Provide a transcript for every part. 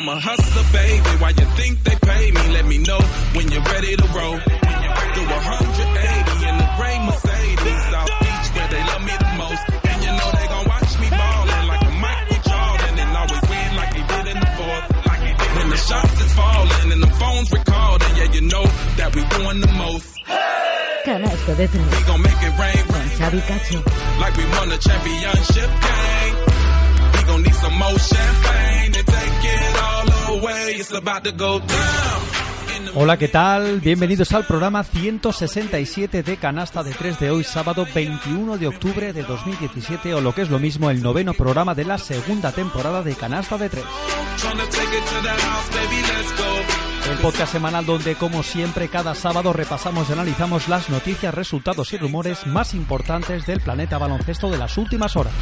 I'm a hustler, baby. Why you think they pay me? Let me know when you're ready to roll. Do 180 in the gray Mercedes, South Beach, where they love me the most. And you know they gon' watch me ballin' like a Michael Jordan and always win like he did in the fourth. Like he did when the shots is falling and the phones recording. Yeah, you know that we doing the most. Canasto de tres We gon' make it rain con Xavi Cacho. like we won a championship game. We gon' need some more champagne Hola, ¿qué tal? Bienvenidos al programa 167 de Canasta de 3 de hoy, sábado 21 de octubre de 2017, o lo que es lo mismo, el noveno programa de la segunda temporada de Canasta de 3. tryna take it to the house, baby, let's go. El podcast semanal donde, como siempre, cada sábado repasamos y analizamos las noticias, resultados y rumores más importantes del planeta baloncesto de las últimas horas.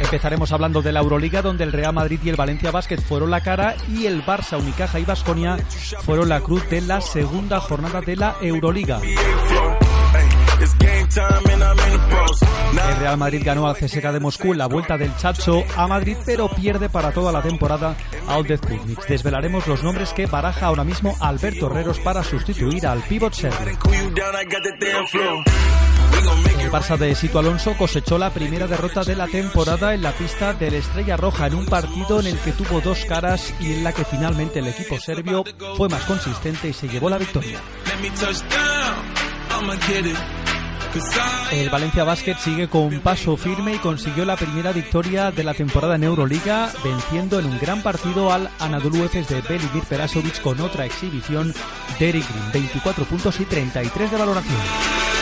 Empezaremos hablando de la Euroliga, donde el Real Madrid y el Valencia Basket fueron la cara y el Barça, Unicaja y Vasconia fueron la cruz de la segunda jornada de la Euroliga. El Real Madrid ganó al CSKA de Moscú en la vuelta del Chacho a Madrid, pero pierde para toda la temporada a. Desvelaremos los nombres que baraja ahora mismo Alberto Herreros para sustituir al pivot serbio. El Barça de Sito Alonso cosechó la primera derrota de la temporada en la pista del Estrella Roja en un partido en el que tuvo dos caras y en la que finalmente el equipo serbio fue más consistente y se llevó la victoria. El Valencia Basket sigue con paso firme y consiguió la primera victoria de la temporada en Euroliga, venciendo en un gran partido al Anadolu Efes de Belimir Perasovic con otra exhibición de Green, 24 puntos y 33 de valoración.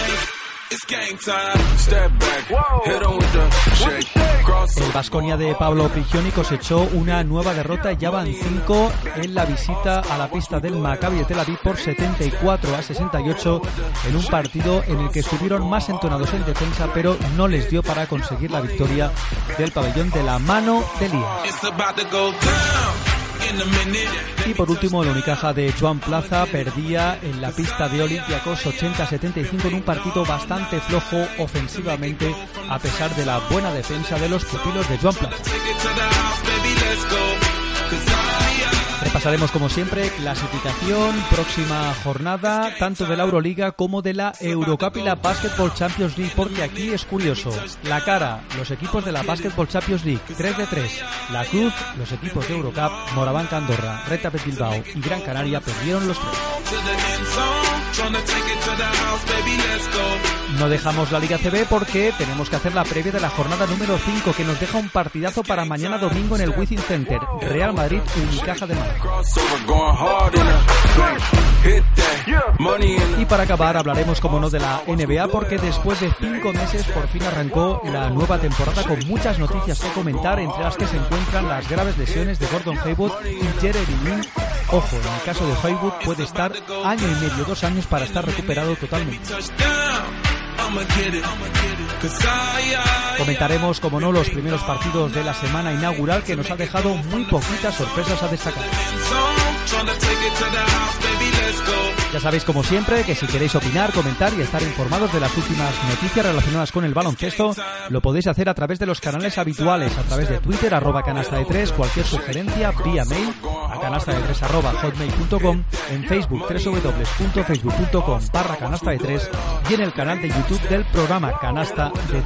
It's game time. Step back. Hit on with the shake. Cross El Vasconia de Pablo Prigioni cosechó una nueva derrota, ya van 5 en la visita a la pista del Maccabi de Tel Aviv por 74 a 68 en un partido en el que estuvieron más entonados en defensa, pero no les dio para conseguir la victoria del pabellón de la mano de Lía. Y por último, el Unicaja de Joan Plaza perdía en la pista de Olympiacos 80-75 en un partido bastante flojo ofensivamente, a pesar de la buena defensa de los pupilos de Joan Plaza. Repasaremos como siempre clasificación, próxima jornada, tanto de la Euroliga como de la Eurocup y la Basketball Champions League, porque aquí es curioso. La cara, los equipos de la Basketball Champions League, 3 de 3. La Cruz, los equipos de Eurocup, Morabanca Andorra, Reta Bilbao y Gran Canaria perdieron los tres. No dejamos la Liga CB porque tenemos que hacer la previa de la jornada número 5 que nos deja un partidazo para mañana domingo en el Wizzing Center. Real Madrid, Unicaja de Madrid. Y para acabar hablaremos como no de la NBA porque después de cinco meses por fin arrancó la nueva temporada con muchas noticias que comentar entre las que se encuentran las graves lesiones de Gordon Hayward y Jeremy Lin. Ojo, en el caso de Hayward puede estar año y medio, dos años para estar recuperado totalmente. Comentaremos como no los primeros partidos de la semana inaugural que nos ha dejado muy poquitas sorpresas a destacar. Ya sabéis, como siempre, que si queréis opinar, comentar y estar informados de las últimas noticias relacionadas con el baloncesto, lo podéis hacer a través de los canales habituales, a través de Twitter, arroba canasta de 3, cualquier sugerencia, vía mail, a canasta de 3 arroba hotmail.com, en Facebook, www.facebook.com barra canasta de 3 y en el canal de YouTube del programa Canasta de 3.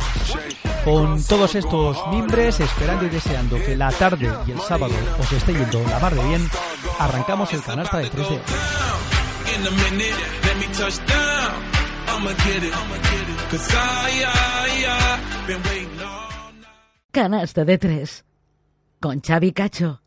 Con todos estos mimbres, esperando y deseando que la tarde y el sábado os esté yendo la mar de bien, arrancamos el canasta de 3 de hoy. Let me touch down. I'ma get it. Cause I, I, I Canasta de tres con Xavi Cacho.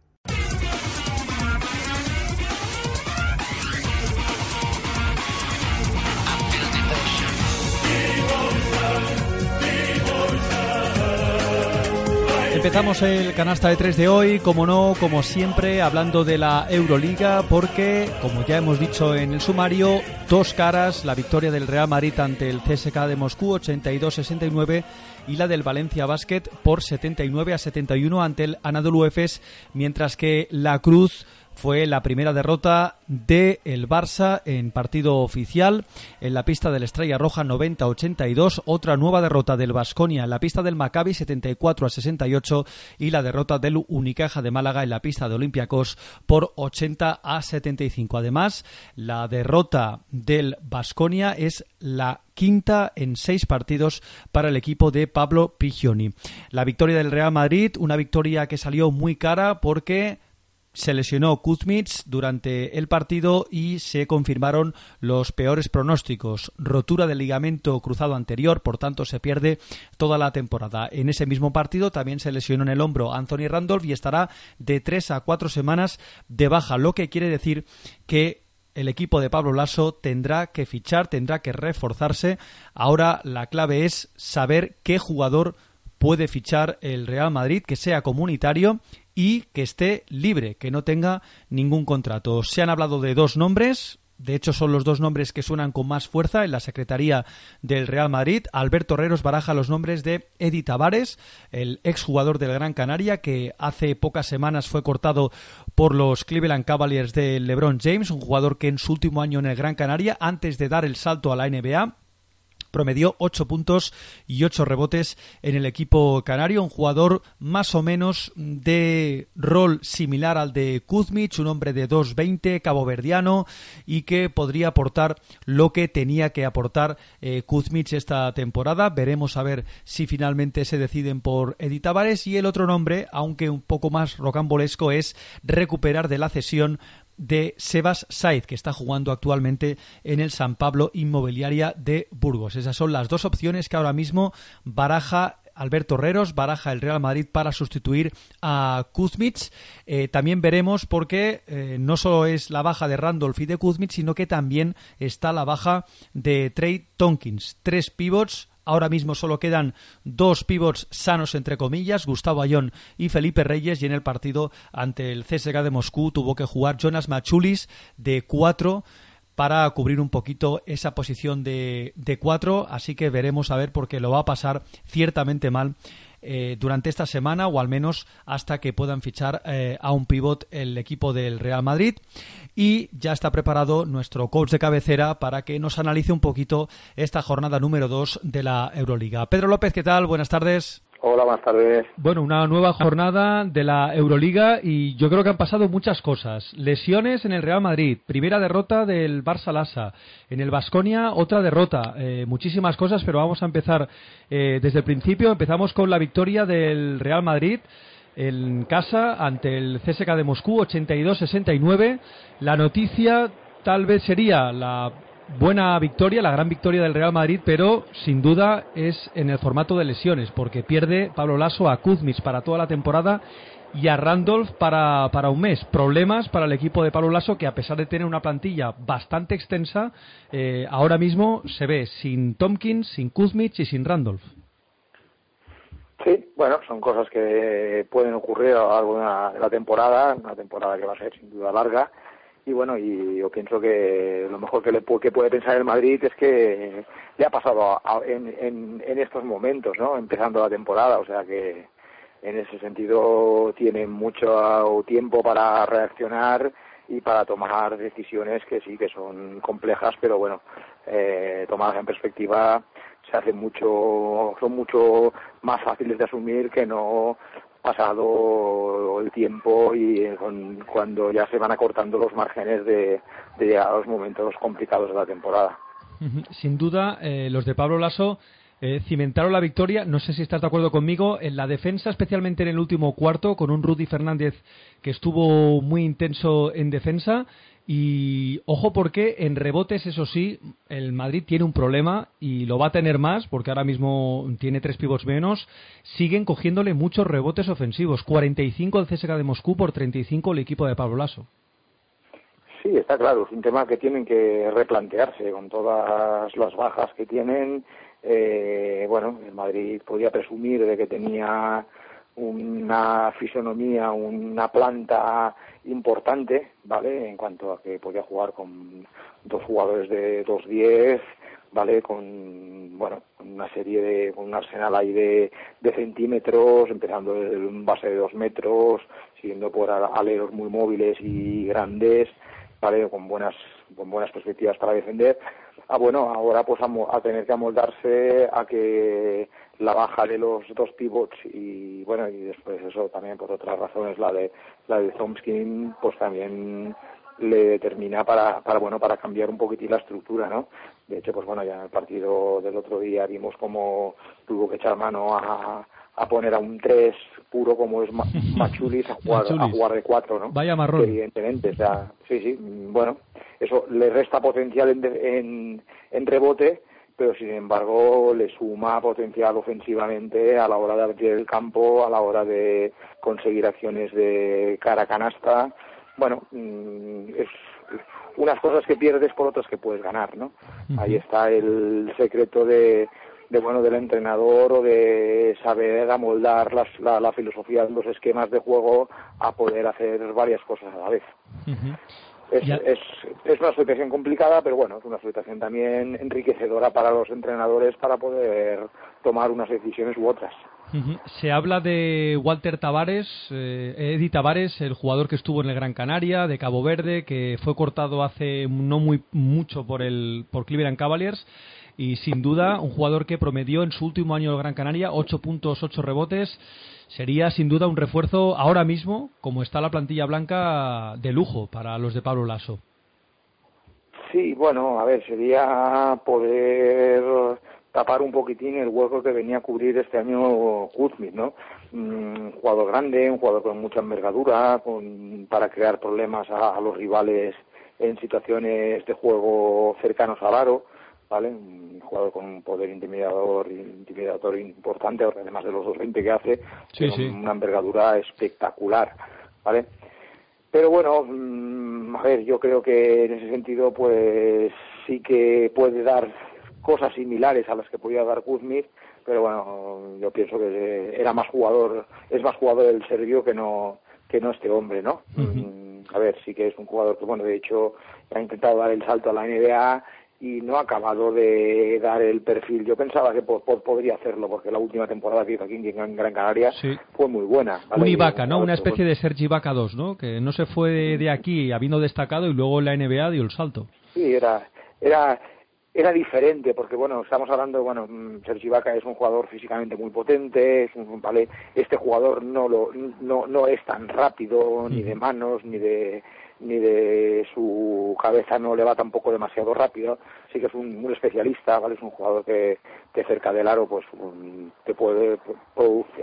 Empezamos el canasta de 3 de hoy, como no, como siempre, hablando de la Euroliga, porque, como ya hemos dicho en el sumario, dos caras, la victoria del Real Madrid ante el CSK de Moscú, 82-69, y la del Valencia Basket por 79 a 71 ante el Anadolu Efes, mientras que la Cruz fue la primera derrota de el Barça en partido oficial en la pista del Estrella Roja 90-82, otra nueva derrota del Vasconia en la pista del Maccabi 74 a 68 y la derrota del Unicaja de Málaga en la pista de Olympiacos por 80 a 75. Además, la derrota del Vasconia es la quinta en seis partidos para el equipo de Pablo Prigioni. La victoria del Real Madrid, una victoria que salió muy cara porque se lesionó Kuzmich durante el partido y se confirmaron los peores pronósticos. Rotura del ligamento cruzado anterior, por tanto se pierde toda la temporada. En ese mismo partido también se lesionó en el hombro Anthony Randolph y estará de tres a cuatro semanas de baja, lo que quiere decir que el equipo de Pablo Lasso tendrá que fichar, tendrá que reforzarse. Ahora la clave es saber qué jugador puede fichar el Real Madrid que sea comunitario y que esté libre, que no tenga ningún contrato. Se han hablado de dos nombres, de hecho, son los dos nombres que suenan con más fuerza en la Secretaría del Real Madrid. Alberto Herreros baraja los nombres de Eddie Tavares, el exjugador del Gran Canaria, que hace pocas semanas fue cortado por los Cleveland Cavaliers de LeBron James, un jugador que en su último año en el Gran Canaria, antes de dar el salto a la NBA, promedió 8 puntos y 8 rebotes en el equipo canario, un jugador más o menos de rol similar al de Kuzmich, un hombre de 2.20, caboverdiano y que podría aportar lo que tenía que aportar eh, Kuzmich esta temporada. Veremos a ver si finalmente se deciden por Edith Tavares y el otro nombre, aunque un poco más rocambolesco, es recuperar de la cesión de Sebas Saiz, que está jugando actualmente en el San Pablo Inmobiliaria de Burgos. Esas son las dos opciones que ahora mismo baraja Alberto Herreros baraja el Real Madrid para sustituir a Kuzmich. Eh, también veremos porque eh, no solo es la baja de Randolph y de Kuzmich, sino que también está la baja de Trey Tonkins. Tres pivots Ahora mismo solo quedan dos pivots sanos, entre comillas, Gustavo Ayón y Felipe Reyes, y en el partido ante el CSK de Moscú tuvo que jugar Jonas Machulis de cuatro para cubrir un poquito esa posición de, de cuatro, así que veremos a ver porque lo va a pasar ciertamente mal eh, durante esta semana o al menos hasta que puedan fichar eh, a un pivot el equipo del Real Madrid y ya está preparado nuestro coach de cabecera para que nos analice un poquito esta jornada número 2 de la Euroliga. Pedro López, ¿qué tal? Buenas tardes. Hola, buenas tardes. Bueno, una nueva jornada de la Euroliga y yo creo que han pasado muchas cosas. Lesiones en el Real Madrid, primera derrota del Barça Lassa, en el Vasconia otra derrota, eh, muchísimas cosas, pero vamos a empezar eh, desde el principio. Empezamos con la victoria del Real Madrid en casa ante el CSK de Moscú, 82-69. La noticia tal vez sería la buena victoria, la gran victoria del Real Madrid, pero sin duda es en el formato de lesiones, porque pierde Pablo Lasso a Kuzmich para toda la temporada y a Randolph para, para un mes. Problemas para el equipo de Pablo Lasso, que a pesar de tener una plantilla bastante extensa, eh, ahora mismo se ve sin Tompkins, sin Kuzmich y sin Randolph. Sí, bueno, son cosas que pueden ocurrir a lo largo de la temporada, una temporada que va a ser sin duda larga y bueno, y yo pienso que lo mejor que, le, que puede pensar el Madrid es que le ha pasado en, en, estos momentos, ¿no? Empezando la temporada, o sea que en ese sentido tiene mucho tiempo para reaccionar y para tomar decisiones que sí que son complejas, pero bueno, eh, tomadas en perspectiva se hace mucho, son mucho más fáciles de asumir que no pasado el tiempo y cuando ya se van acortando los márgenes de, llegar a los momentos complicados de la temporada. Sin duda, eh, los de Pablo Lasso eh, cimentaron la victoria. No sé si estás de acuerdo conmigo en la defensa, especialmente en el último cuarto, con un Rudy Fernández que estuvo muy intenso en defensa y ojo porque en rebotes, eso sí, el Madrid tiene un problema y lo va a tener más porque ahora mismo tiene tres pivots menos. Siguen cogiéndole muchos rebotes ofensivos. 45 el CSKA de Moscú por 35 el equipo de Pablo Lasso. Sí, está claro, es un tema que tienen que replantearse con todas las bajas que tienen. Eh, bueno, el Madrid podía presumir de que tenía una fisonomía, una planta importante, ¿vale? En cuanto a que podía jugar con dos jugadores de 2-10, ¿vale? Con, bueno, una serie de, con un arsenal ahí de, de centímetros, empezando desde un base de dos metros, siguiendo por aleros muy móviles y grandes, ¿vale? Con buenas, con buenas perspectivas para defender. Ah, bueno, ahora pues a, a tener que amoldarse a que la baja de los dos pivots y bueno y después eso también por otras razones la de la de Thompson pues también le determina para, para bueno para cambiar un poquitín la estructura no de hecho pues bueno ya en el partido del otro día vimos cómo tuvo que echar mano a, a poner a un 3 puro como es Machulis a jugar, a jugar de 4, ¿no? Vaya marrón. Evidentemente, o sea, sí, sí, bueno, eso le resta potencial en, en, en rebote, pero sin embargo le suma potencial ofensivamente a la hora de abrir el campo, a la hora de conseguir acciones de cara a canasta. Bueno, mm, es unas cosas que pierdes por otras que puedes ganar, ¿no? Ahí está el secreto de, de bueno del entrenador o de saber amoldar las, la, la, filosofía de los esquemas de juego a poder hacer varias cosas a la vez. Es, es, es, una situación complicada, pero bueno, es una situación también enriquecedora para los entrenadores para poder tomar unas decisiones u otras. Uh -huh. Se habla de Walter Tavares, eh, Eddie Tavares, el jugador que estuvo en el Gran Canaria, de Cabo Verde, que fue cortado hace no muy mucho por el por Cleveland Cavaliers y sin duda un jugador que promedió en su último año en Gran Canaria 8 puntos, 8 rebotes. Sería sin duda un refuerzo ahora mismo, como está la plantilla blanca, de lujo para los de Pablo Lasso. Sí, bueno, a ver, sería poder tapar un poquitín el hueco que venía a cubrir este año Kuzmit, ¿no? Un jugador grande, un jugador con mucha envergadura, con, para crear problemas a, a los rivales en situaciones de juego cercanos al aro ¿vale? Un jugador con un poder intimidador intimidador importante, además de los 220 que hace, sí, sí. una envergadura espectacular, ¿vale? Pero bueno, mmm, a ver, yo creo que en ese sentido, pues sí que puede dar cosas similares a las que podía dar Kuzmit, pero bueno, yo pienso que era más jugador, es más jugador el serbio que no que no este hombre, ¿no? Uh -huh. A ver, sí que es un jugador que, bueno, de hecho, ha intentado dar el salto a la NBA y no ha acabado de dar el perfil. Yo pensaba que po po podría hacerlo porque la última temporada que hizo aquí en Gran Canaria sí. fue muy buena. ¿vale? Un Ibaka, ¿no? Una especie de Sergi Ibaka 2, ¿no? Que no se fue de aquí habiendo destacado y luego la NBA dio el salto. Sí, era era era diferente porque bueno estamos hablando bueno Sergi Ibaka es un jugador físicamente muy potente es un vale este jugador no lo no no es tan rápido ni de manos ni de ni de su cabeza no le va tampoco demasiado rápido. Sí que es un, un especialista vale es un jugador que, que cerca del aro pues un, te puede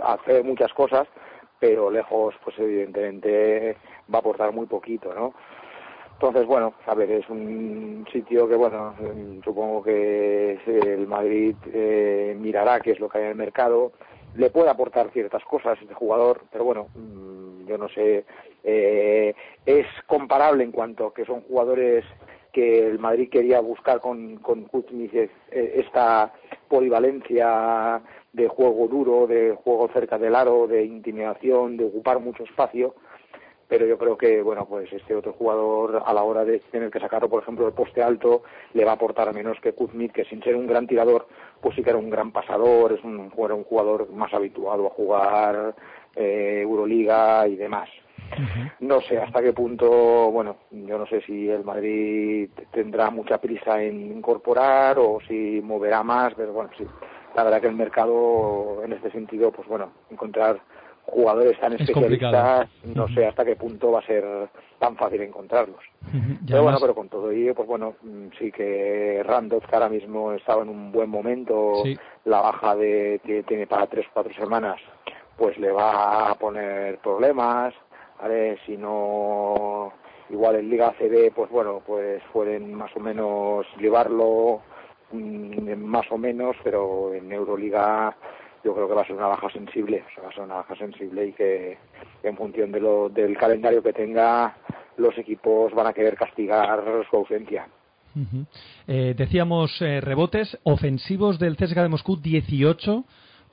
hacer muchas cosas pero lejos pues evidentemente va a aportar muy poquito no entonces, bueno, a ver, es un sitio que, bueno, supongo que el Madrid eh, mirará qué es lo que hay en el mercado. Le puede aportar ciertas cosas este jugador, pero bueno, yo no sé, eh, es comparable en cuanto que son jugadores que el Madrid quería buscar con, con Kuzmich esta polivalencia de juego duro, de juego cerca del aro, de intimidación, de ocupar mucho espacio. Pero yo creo que bueno pues este otro jugador a la hora de tener que sacarlo por ejemplo del poste alto le va a aportar menos que Kuzmit que sin ser un gran tirador pues sí que era un gran pasador es un, era un jugador más habituado a jugar eh, Euroliga y demás uh -huh. no sé hasta qué punto bueno yo no sé si el Madrid tendrá mucha prisa en incorporar o si moverá más pero bueno sí la verdad que el mercado en este sentido pues bueno encontrar jugadores tan especialistas, no sé hasta qué punto va a ser tan fácil encontrarlos. Uh -huh. Pero bueno, pero con todo ello, pues bueno, sí que Randolph que ahora mismo estaba en un buen momento, sí. la baja de que tiene para tres cuatro semanas, pues le va a poner problemas. Si no, igual en Liga CB, pues bueno, pues pueden más o menos llevarlo mmm, más o menos, pero en Euroliga yo creo que va a ser una baja sensible, o sea, va a ser una baja sensible y que en función de lo, del calendario que tenga, los equipos van a querer castigar su ausencia. Eh, decíamos eh, rebotes ofensivos del CSKA de Moscú 18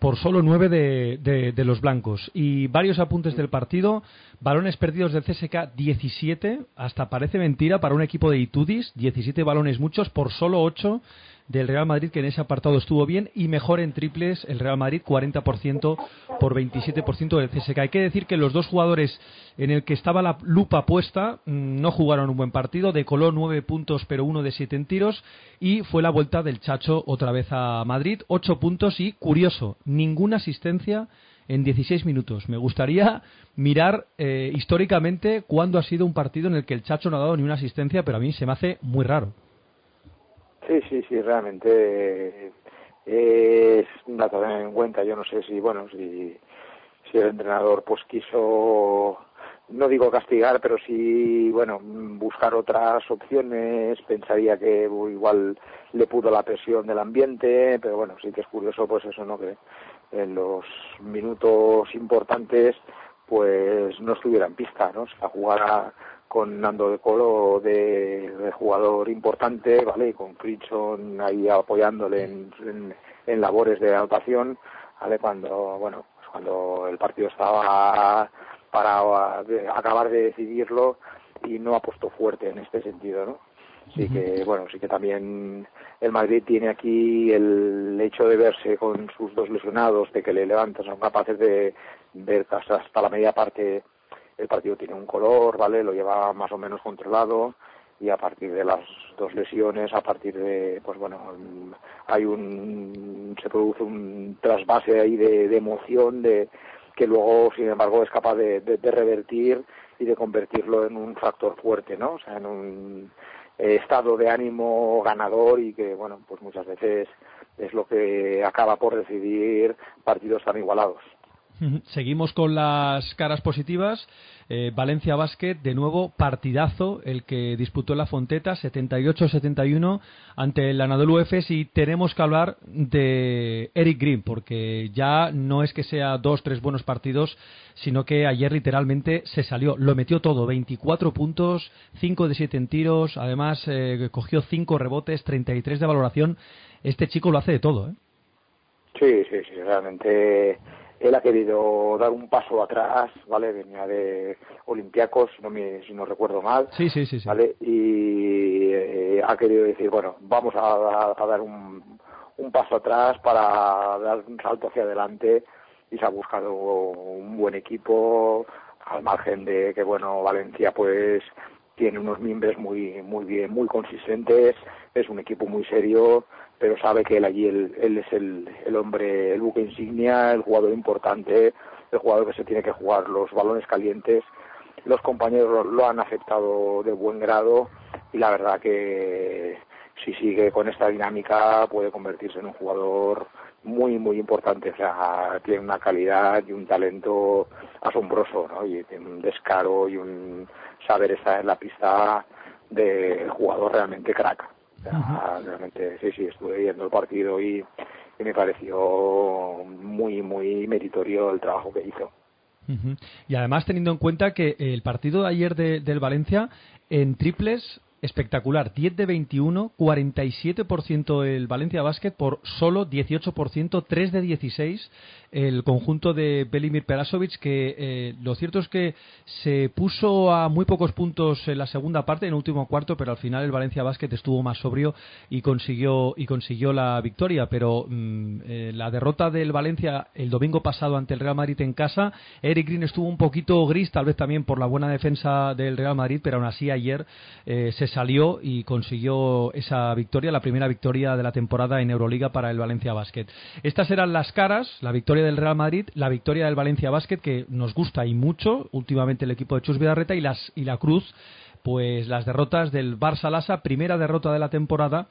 por solo nueve de, de, de, los blancos. Y varios apuntes del partido. Balones perdidos del CSK 17, hasta parece mentira para un equipo de Itudis, 17 balones muchos por solo 8 del Real Madrid, que en ese apartado estuvo bien, y mejor en triples el Real Madrid, 40% por 27% del CSK. Hay que decir que los dos jugadores en el que estaba la lupa puesta mm, no jugaron un buen partido, decoló 9 puntos pero uno de 7 en tiros, y fue la vuelta del Chacho otra vez a Madrid, 8 puntos y, curioso, ninguna asistencia en 16 minutos. Me gustaría mirar eh, históricamente cuándo ha sido un partido en el que el Chacho no ha dado ni una asistencia, pero a mí se me hace muy raro. Sí, sí, sí, realmente es un dato a tener en cuenta. Yo no sé si, bueno, si, si el entrenador pues quiso, no digo castigar, pero sí, bueno, buscar otras opciones. Pensaría que igual le pudo la presión del ambiente, pero bueno, sí que es curioso, pues eso, ¿no? Que en los minutos importantes, pues no estuviera en pista, ¿no? O sea, jugar a con Nando de Colo de, jugador importante, ¿vale? Y con Critson ahí apoyándole en, en, labores de anotación, ¿vale? Cuando, bueno, pues cuando el partido estaba para acabar de decidirlo y no ha puesto fuerte en este sentido, ¿no? Así que, bueno, sí que también el Madrid tiene aquí el hecho de verse con sus dos lesionados, de que le levantan, son capaces de ver hasta la media parte el partido tiene un color, ¿vale? Lo lleva más o menos controlado y a partir de las dos lesiones, a partir de, pues bueno, hay un, se produce un trasvase ahí de, emoción de que luego, sin embargo, es capaz de, revertir y de convertirlo en un factor fuerte, ¿no? O sea, en un estado de ánimo ganador y que, bueno, pues muchas veces es lo que acaba por decidir partidos tan igualados. Seguimos con las caras positivas. Eh, Valencia Basket, de nuevo partidazo el que disputó la Fonteta, 78-71 ante el Anadolu Efes y tenemos que hablar de Eric Green porque ya no es que sea dos, tres buenos partidos, sino que ayer literalmente se salió, lo metió todo, 24 puntos, 5 de 7 en tiros, además eh, cogió 5 rebotes, 33 de valoración. Este chico lo hace de todo, ¿eh? Sí, sí, sí, realmente él ha querido dar un paso atrás, ¿vale? Venía de Olympiacos, si no, me, si no recuerdo mal. Sí, sí, sí. ¿Vale? Y eh, ha querido decir, bueno, vamos a, dar un, un, paso atrás para dar un salto hacia adelante y se ha buscado un buen equipo al margen de que, bueno, Valencia pues tiene unos miembros muy, muy bien, muy consistentes, es un equipo muy serio, pero sabe que él allí él, es el, el, hombre, el buque insignia, el jugador importante, el jugador que se tiene que jugar los balones calientes. Los compañeros lo han aceptado de buen grado y la verdad que si sigue con esta dinámica puede convertirse en un jugador muy muy importante, o sea, tiene una calidad y un talento asombroso, ¿no? Y tiene un descaro y un saber estar en la pista de jugador realmente crack realmente, sí, sí, estuve viendo el partido y, me pareció muy, muy meritorio el trabajo que hizo. Y además teniendo en cuenta que el partido de ayer de, del Valencia en triples espectacular. 10 de 21, 47% el Valencia Basket por solo 18%, 3 de 16 el conjunto de Belimir Perasovic, que eh, lo cierto es que se puso a muy pocos puntos en la segunda parte, en el último cuarto, pero al final el Valencia Basket estuvo más sobrio y consiguió, y consiguió la victoria. Pero mm, eh, la derrota del Valencia el domingo pasado ante el Real Madrid en casa, Eric Green estuvo un poquito gris, tal vez también por la buena defensa del Real Madrid, pero aún así ayer eh, se salió y consiguió esa victoria, la primera victoria de la temporada en Euroliga para el Valencia Basket. Estas eran las caras, la victoria del Real Madrid, la victoria del Valencia Basket, que nos gusta y mucho, últimamente el equipo de Chus Vidarreta, y, las, y la Cruz, pues las derrotas del Barça Lasa, primera derrota de la temporada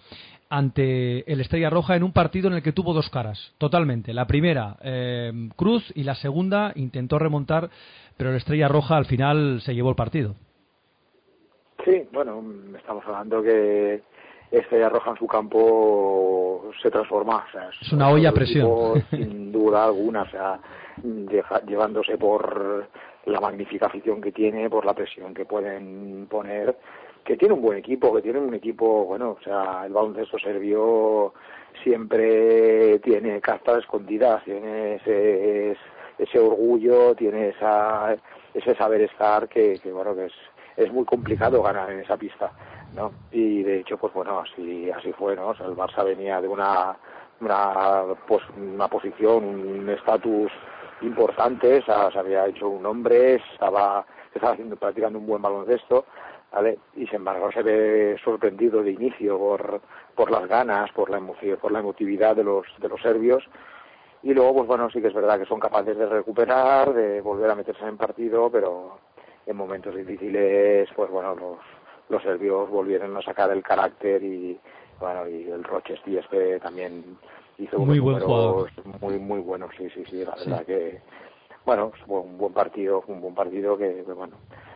ante el Estrella Roja en un partido en el que tuvo dos caras, totalmente. La primera, eh, Cruz, y la segunda intentó remontar, pero el Estrella Roja al final se llevó el partido. Sí, bueno, estamos hablando que este arroja en su campo se transforma. es una olla a presión. sin duda alguna, o sea, llevándose por la magnífica afición que tiene, por la presión que pueden poner que tiene un buen equipo, que tiene un equipo, bueno, o sea, el baloncesto serbio siempre tiene cartas escondidas, tiene ese, ese orgullo, tiene esa, ese saber estar que, que bueno, que es, es muy complicado ganar en esa pista, ¿no? Y de hecho, pues bueno, así, así fue, ¿no? Sea, el Barça venía de una, una, pues, una posición, un estatus importante, se había hecho un nombre, estaba, estaba haciendo, practicando un buen baloncesto, ¿vale? Y sin embargo se ve sorprendido de inicio por, por las ganas, por la emoción, por la emotividad de los, de los serbios. Y luego, pues bueno, sí que es verdad que son capaces de recuperar, de volver a meterse en partido, pero en momentos difíciles, pues bueno, los, los serbios volvieron a sacar el carácter y, bueno, y el Roches que también hizo muy buen números muy, muy buenos, sí, sí, sí, la verdad que, bueno, fue un buen partido, un buen partido que, que, bueno,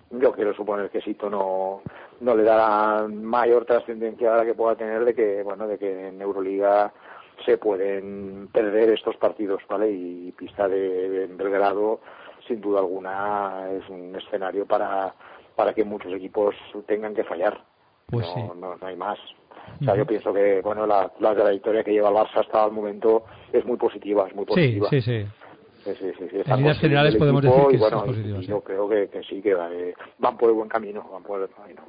yo quiero suponer que Sito no, no le dará mayor trascendencia ahora que pueda tener de que, bueno, de que en Euroliga se pueden perder estos partidos, ¿vale? Y pista de, de Belgrado, sin duda alguna, es un escenario para, para que muchos equipos tengan que fallar. Pues no, sí. no, no hay más. O sea, yo pienso que, bueno, la, la trayectoria que lleva el Barça hasta el momento es muy positiva, es muy positiva. sí, sí. Sí, sí, sí, sí, En líneas generales podemos equipo decir que y, bueno, positivo, y sí. yo creo que, que sí, que eh, van por el buen camino, van por el buen camino.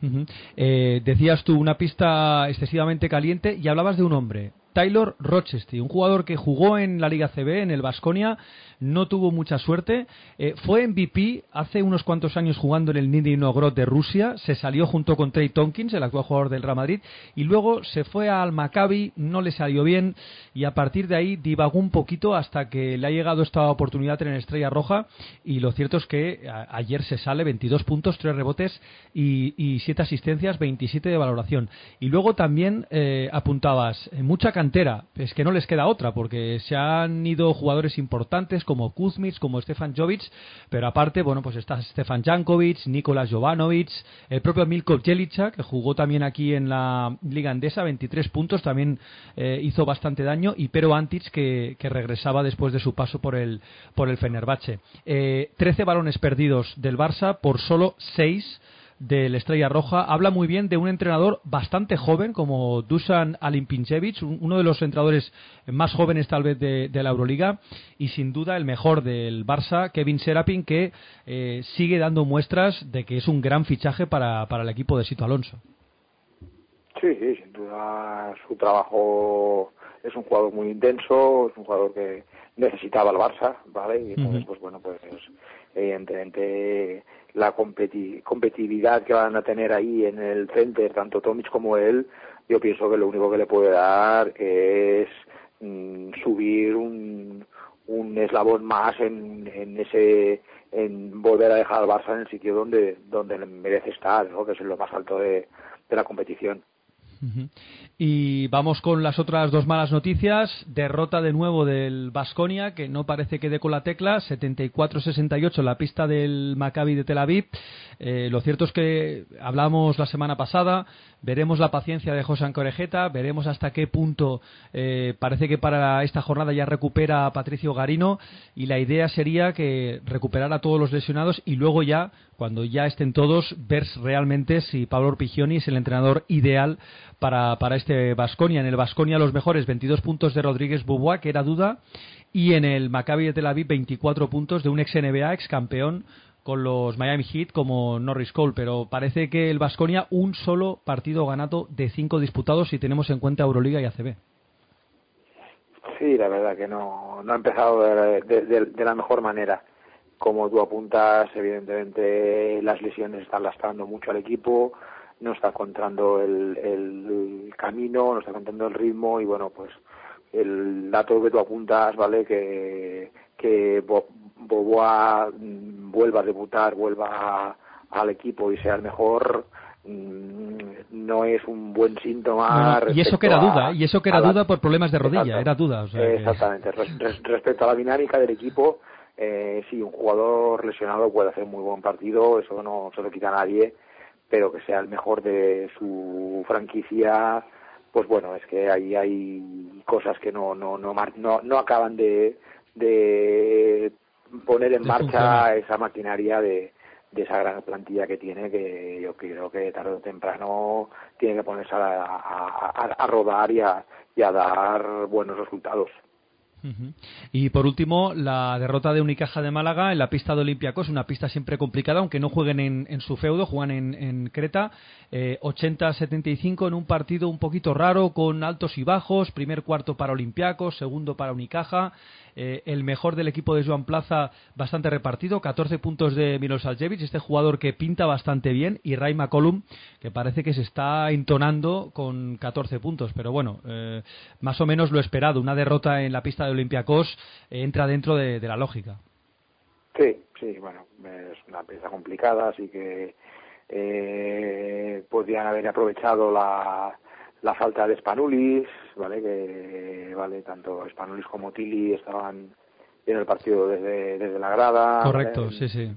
Ujú. Eh, decías tú una pista excesivamente caliente y hablabas de un hombre, Taylor Rochester, un jugador que jugó en la Liga CB, en el Vasconia, no tuvo mucha suerte, eh, fue MVP hace unos cuantos años jugando en el Nizhny Novgorod de Rusia, se salió junto con Trey Tompkins, el actual jugador del Real Madrid, y luego se fue al Maccabi, no le salió bien y a partir de ahí divagó un poquito hasta que le ha llegado esta oportunidad en Estrella Roja y lo cierto es que ayer se sale 22 puntos, 3 rebotes y, y 7 asistencias, 27 de valoración. Y luego también eh, apuntabas, eh, mucha es que no les queda otra porque se han ido jugadores importantes como Kuzmic, como Stefan Jovic, pero aparte, bueno, pues está Stefan Jankovic, Nikola Jovanovic, el propio Milko Jelica, que jugó también aquí en la Liga Andesa, 23 puntos, también eh, hizo bastante daño, y Pero Antic, que, que regresaba después de su paso por el, por el Fenerbahce. Eh, 13 balones perdidos del Barça por solo 6 del Estrella Roja. Habla muy bien de un entrenador bastante joven como Dusan Alimpinchevich, un- uno de los entrenadores más jóvenes tal vez de, de la Euroliga y sin duda el mejor del Barça, Kevin Serapin, que eh, sigue dando muestras de que es un gran fichaje para, para el equipo de Sito Alonso. Sí, sí, sin duda su trabajo es un jugador muy intenso, es un jugador que necesitaba el Barça, ¿vale? Y entonces, Ujú. pues bueno, pues evidentemente la competi- competitividad que van a tener ahí en el center, tanto Tomic como él, yo pienso que lo único que le puede dar es mm, subir un, un eslabón más en, en ese en volver a dejar al Barça en el sitio donde donde merece estar, que es lo más alto de, de la competición. Y vamos con las otras dos malas noticias. Derrota de nuevo del Basconia, que no parece que dé con la tecla. 74-68 en la pista del Maccabi de Tel Aviv. Eh, lo cierto es que hablamos la semana pasada. Veremos la paciencia de José Ancorejeta. Veremos hasta qué punto eh, parece que para esta jornada ya recupera a Patricio Garino. Y la idea sería que recuperara a todos los lesionados y luego ya, cuando ya estén todos, ver realmente si Pablo Orpigioni es el entrenador ideal para, para este Basconia. En el Basconia los mejores 22 puntos de Rodríguez Bubois, que era duda, y en el Maccabi de Tel Aviv 24 puntos de un ex NBA, ex campeón con los Miami Heat como Norris Cole, pero parece que el Basconia un solo partido ganado de cinco disputados si tenemos en cuenta Euroliga y ACB. Sí, la verdad que no, no ha empezado de- de- de la mejor manera. Como tú apuntas, evidentemente las lesiones están lastrando mucho al equipo, no está encontrando el, el camino, no está encontrando el ritmo y bueno, pues el dato que tú apuntas, ¿vale? Que, que Bo- Boboa mm, vuelva a debutar, vuelva al equipo y sea el mejor, mm, no es un buen síntoma. No, y eso que era a- duda, y eso que era la- duda por problemas de rodilla, era duda. o sea que- Exactamente. Res- res- respecto a la dinámica del equipo, eh, sí, un jugador lesionado puede hacer muy buen partido, eso no se lo quita a nadie, pero que sea el mejor de su franquicia, pues bueno, es que ahí hay cosas que no no no no, no acaban de, de poner en De marcha funcionar. esa maquinaria de, de esa gran plantilla que tiene que yo creo que tarde o temprano tiene que ponerse a, a, a, a rodar y a, y a dar buenos resultados. Y por último, la derrota de Unicaja de Málaga en la pista de Olympiacos, una pista siempre complicada, aunque no jueguen en, su feudo, juegan en, en Creta. Eh, 80-75 en un partido un poquito raro, con altos y bajos. Primer cuarto para Olympiacos, segundo para Unicaja. Eh, el mejor del equipo de Joan Plaza bastante repartido, 14 puntos de Milos Aljevic, este jugador que pinta bastante bien, y Ray McCollum, que parece que se está entonando con 14 puntos, pero bueno, eh, más o menos lo esperado, una derrota en la pista de Olympiacos eh, entra dentro de, la lógica. Sí, sí, bueno, es una pieza complicada, así que podrían haber aprovechado la, la falta de Spanulis, ¿vale? Que, vale, tanto Spanulis como Tilly estaban en el partido desde, desde la grada. Correcto, ¿vale? sí, sí.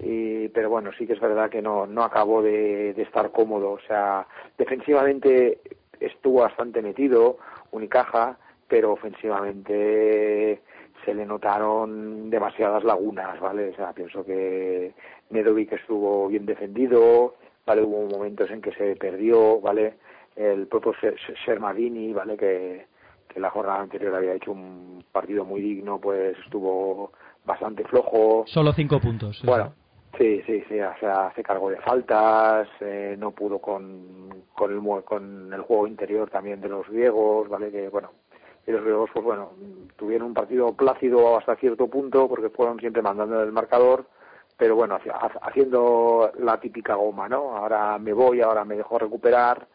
Y, pero bueno, sí que es verdad que no, no acabó de, de estar cómodo. O sea, defensivamente estuvo bastante metido, Unicaja, pero ofensivamente se le notaron demasiadas lagunas, ¿vale? O sea, pienso que Nedovic estuvo bien defendido, ¿vale? Hubo momentos en que se perdió, ¿vale? El propio Sermadini, ¿vale? Que, que la jornada anterior había hecho un partido muy digno, pues estuvo bastante flojo. Solo cinco puntos. Bueno, sí, sí, sí, o sea, se cargó de faltas, eh, no pudo con, con, el, con el juego interior también de los griegos, ¿vale? Que, bueno, y los griegos, pues bueno, tuvieron un partido plácido hasta cierto punto porque fueron siempre mandando el marcador, pero bueno, haciendo la típica goma, ¿no? Ahora me voy, ahora me dejo recuperar,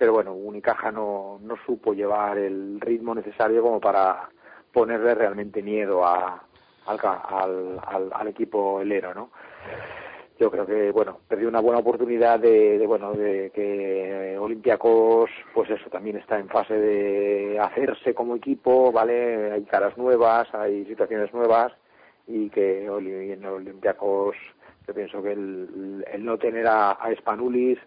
pero bueno, Unicaja no, no supo llevar el ritmo necesario como para ponerle realmente miedo a, al, al, al, equipo helero, ¿no? Yo creo que, bueno, perdió una buena oportunidad de, de bueno, de que Olympiacos, pues eso, también está en fase de hacerse como equipo, ¿vale? Hay caras nuevas, hay situaciones nuevas y que en Olympiacos, yo pienso que el, el no tener a, a Spanulis,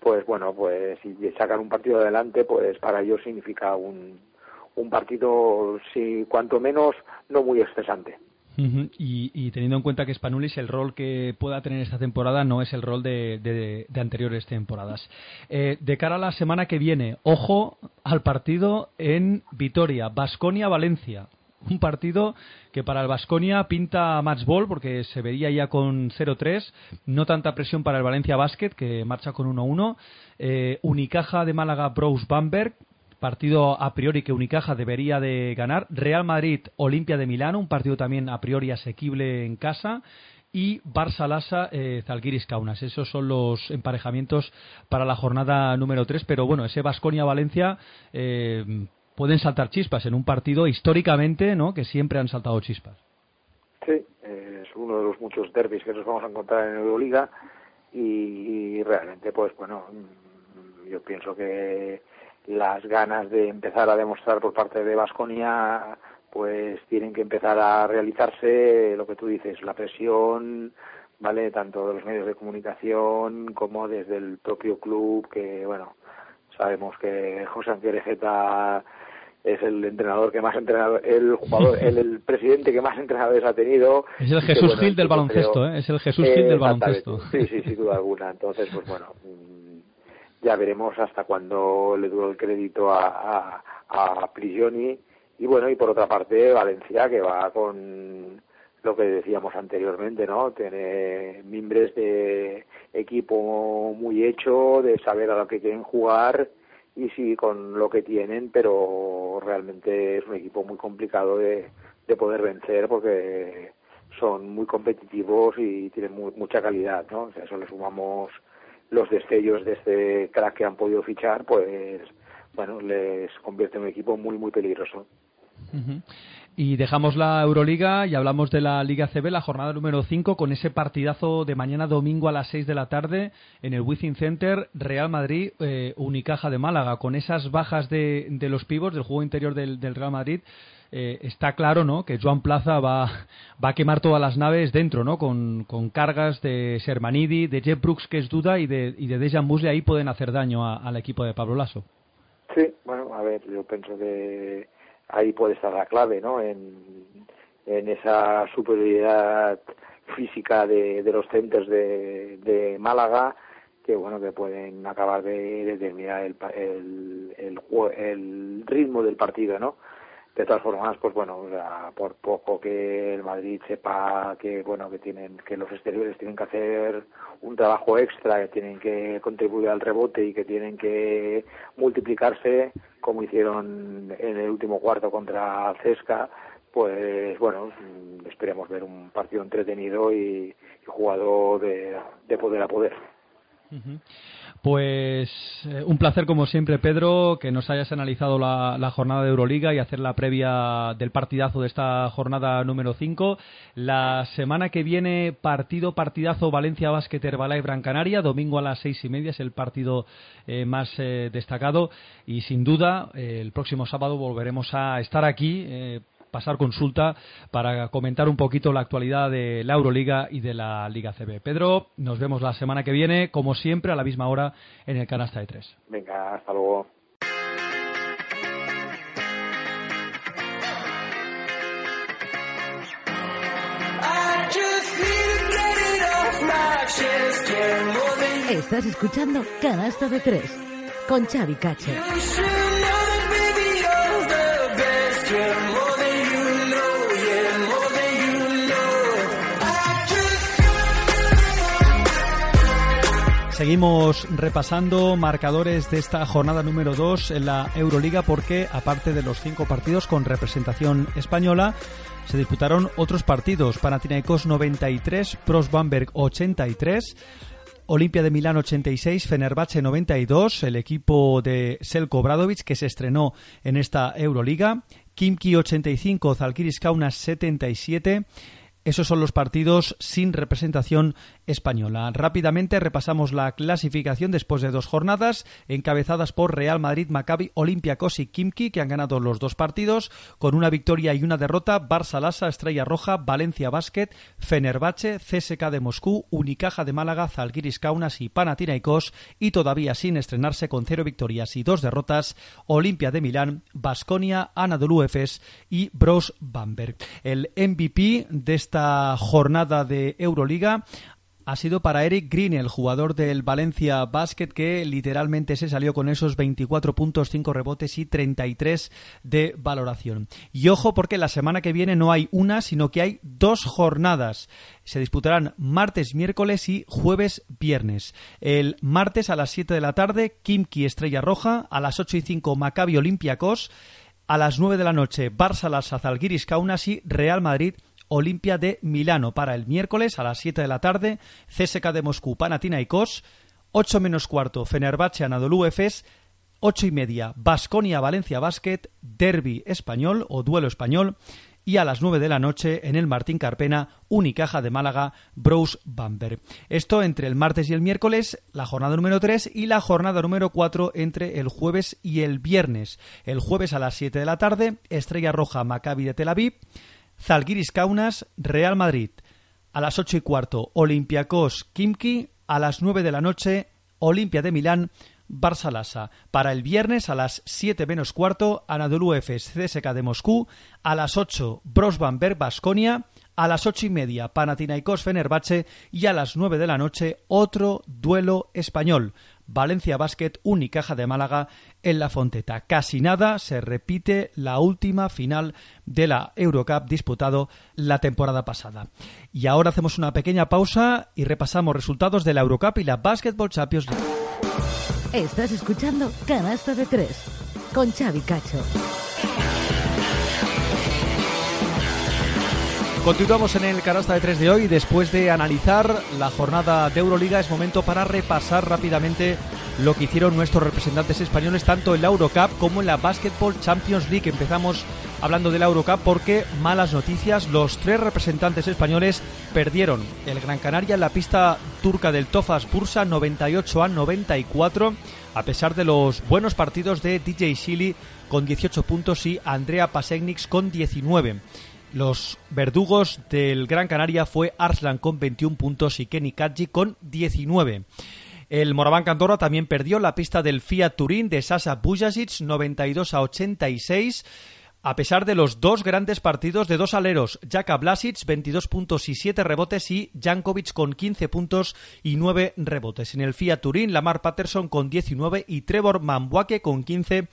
pues bueno, pues si sacan un partido adelante, pues para ellos significa un, un partido, si cuanto menos, no muy estresante. Uh -huh. y, y, teniendo en cuenta que Spanulis el rol que pueda tener esta temporada no es el rol de, de, de anteriores temporadas. Eh, de cara a la semana que viene, ojo al partido en Vitoria, Basconia-Valencia. Un partido que para el Basconia pinta match ball porque se vería ya con 0-3, no tanta presión para el Valencia Basket que marcha con 1-1. Eh, Unicaja de Málaga Bros Bamberg, partido a priori que Unicaja debería de ganar. Real Madrid Olimpia de Milano, un partido también a priori asequible en casa. Y Barça Lassa eh, Zalgiris Kaunas. Esos son los emparejamientos para la jornada número 3. Pero bueno, ese Basconia Valencia. Eh, pueden saltar chispas en un partido históricamente, ¿no? Que siempre han saltado chispas. Sí, es uno de los muchos derbis que nos vamos a encontrar en Euroliga y, y realmente, pues bueno, yo pienso que las ganas de empezar a demostrar por parte de Vasconia pues tienen que empezar a realizarse lo que tú dices, la presión, ¿vale? Tanto de los medios de comunicación como desde el propio club, que bueno, sabemos que José Anquerejeta es el entrenador que más entrenado, el jugador, el, el, presidente que más entrenadores ha tenido. Es el Jesús bueno, Gil del baloncesto, creo, ¿eh? es el Jesús Gil del baloncesto. Sí, sí, sin duda alguna. Entonces, pues bueno, ya veremos hasta cuándo le duro el crédito a, a, a Prigioni. Y bueno, y por otra parte, Valencia, que va con lo que decíamos anteriormente, ¿no? Tiene mimbres de equipo muy hecho, de saber a lo que quieren jugar y sí con lo que tienen, pero realmente es un equipo muy complicado de, de poder vencer porque son muy competitivos y tienen muy, mucha calidad, ¿no? O sea, eso le sumamos los destellos de este crack que han podido fichar, pues bueno, les convierte en un equipo muy, muy peligroso. Y dejamos la Euroliga y hablamos de la Liga CB, la jornada número 5, con ese partidazo de mañana domingo a las 6 de la tarde en el Wizzing Center, Real Madrid, eh, Unicaja de Málaga, con esas bajas de, de los pibos del juego interior del, del Real Madrid. Eh, está claro ¿no? que Joan Plaza va, va a quemar todas las naves dentro, ¿no? con, con cargas de Sermanidi, de Jeff Brooks, que es duda, y de, y de Dejan Musley, ahí pueden hacer daño a, al equipo de Pablo Lasso. Sí, bueno, a ver, yo pienso que ahí puede estar la clave, ¿no? En, en esa superioridad física de, de los centros de, de Málaga que bueno que pueden acabar de determinar el, el, el, el ritmo del partido, ¿no? De todas formas pues bueno por poco que el Madrid sepa que bueno que tienen que los exteriores tienen que hacer un trabajo extra que tienen que contribuir al rebote y que tienen que multiplicarse como hicieron en el último cuarto contra Cesca pues bueno esperemos ver un partido entretenido y, y jugado de, de poder a poder pues eh, un placer como siempre, Pedro, que nos hayas analizado la, jornada de Euroliga y hacer la previa del partidazo de esta jornada número 5. La semana que viene, partido, partidazo Valencia Basket Herbalife Gran Canaria, domingo a las seis y media es el partido eh, más eh, destacado. Y sin duda el próximo sábado volveremos a estar aquí pasar consulta para comentar un poquito la actualidad de la Euroliga y de la Liga CB. Pedro, nos vemos la semana que viene, como siempre, a la misma hora en el Canasta de Tres. Venga, hasta luego. Estás escuchando Canasta de Tres con Xavi Cacho. Seguimos repasando marcadores de esta jornada número 2 en la Euroliga porque aparte de los cinco partidos con representación española, se disputaron otros partidos. Panathinaikos 93, Pros Bamberg 83, Olimpia de Milán 86, Fenerbahce 92, el equipo de Selko Bradovic que se estrenó en esta Euroliga, Kimki 85, Zalgiris Kaunas 77, esos son los partidos sin representación española. Rápidamente repasamos la clasificación después de dos jornadas, encabezadas por Real Madrid, Maccabi, Olympiacos y Kimki, que han ganado los dos partidos, con una victoria y una derrota, Barça Lasa, Estrella Roja, Valencia Basket, Fenerbahce, CSK de Moscú, Unicaja de Málaga, Zalgiris Kaunas y Panathinaikos, y todavía sin estrenarse con cero victorias y dos derrotas, Olimpia de Milán, Basconia, Anadolu Efes y Bros Bamberg. El MVP de esta jornada de Euroliga ha sido para Eric Green, el jugador del Valencia Basket, que literalmente se salió con esos 24 puntos, 5 rebotes y 33 de valoración. Y ojo porque la semana que viene no hay una, sino que hay dos jornadas. Se disputarán martes, miércoles y jueves, viernes. El martes a las 7 de la tarde, Kimki Estrella Roja, a las 8 y 5 Maccabi Olympiacos, a las 9 de la noche Barça Las Azalgiris Kaunas y Real Madrid Olimpia de Milano para el miércoles a las 7 de la tarde, CSK de Moscú, Panathinaikos, 8 menos cuarto, Fenerbahce, Anadolu Efes, 8 y media, Basconia, Valencia Basket, Derby español o duelo español, y a las 9 de la noche en el Martín Carpena, Unicaja de Málaga, Bros Bamberg. Esto entre el martes y el miércoles, la jornada número 3 y la jornada número 4 entre el jueves y el viernes. El jueves a las 7 de la tarde, Estrella Roja Maccabi de Tel Aviv, Zalgiris Kaunas, Real Madrid. A las ocho y cuarto, Olympiacos Kimki. A las nueve de la noche, Olimpia de Milán, Barça Lasa. Para el viernes a las 7 menos cuarto, Anadolu Efes CSK de Moscú. A las 8, Brosbanberg Basconia. A las ocho y media, Panathinaikos Fenerbahce. Y a las nueve de la noche, otro duelo español. Valencia Basket, Unicaja de Málaga en la Fonteta. Casi nada se repite la última final de la Eurocup disputado la temporada pasada. Y ahora hacemos una pequeña pausa y repasamos resultados de la Eurocup y la Basketball Champions League. Estás escuchando Canasta de Tres con Xavi Cacho. Continuamos en el canasta de 3 de hoy. Después de analizar la jornada de Euroliga, es momento para repasar rápidamente lo que hicieron nuestros representantes españoles tanto en la Eurocup como en la Basketball Champions League. Empezamos hablando de la Eurocup porque malas noticias, los tres representantes españoles perdieron el Gran Canaria en la pista turca del Tofas Bursa 98 a 94 a pesar de los buenos partidos de DJ Shili con 18 puntos y Andrea Pasegniks con 19. Los verdugos del Gran Canaria fue Arslan con 21 puntos y Kenny Kadji con 19. El Moraván Candorra también perdió la pista del Fiat Turín de Sasa Bujasic 92 a 86 a pesar de los dos grandes partidos de dos aleros, Jaka Blasic 22 puntos y 7 rebotes y Jankovic con 15 puntos y 9 rebotes. En el Fiat Turín, Lamar Patterson con 19 y Trevor Mambuake con 15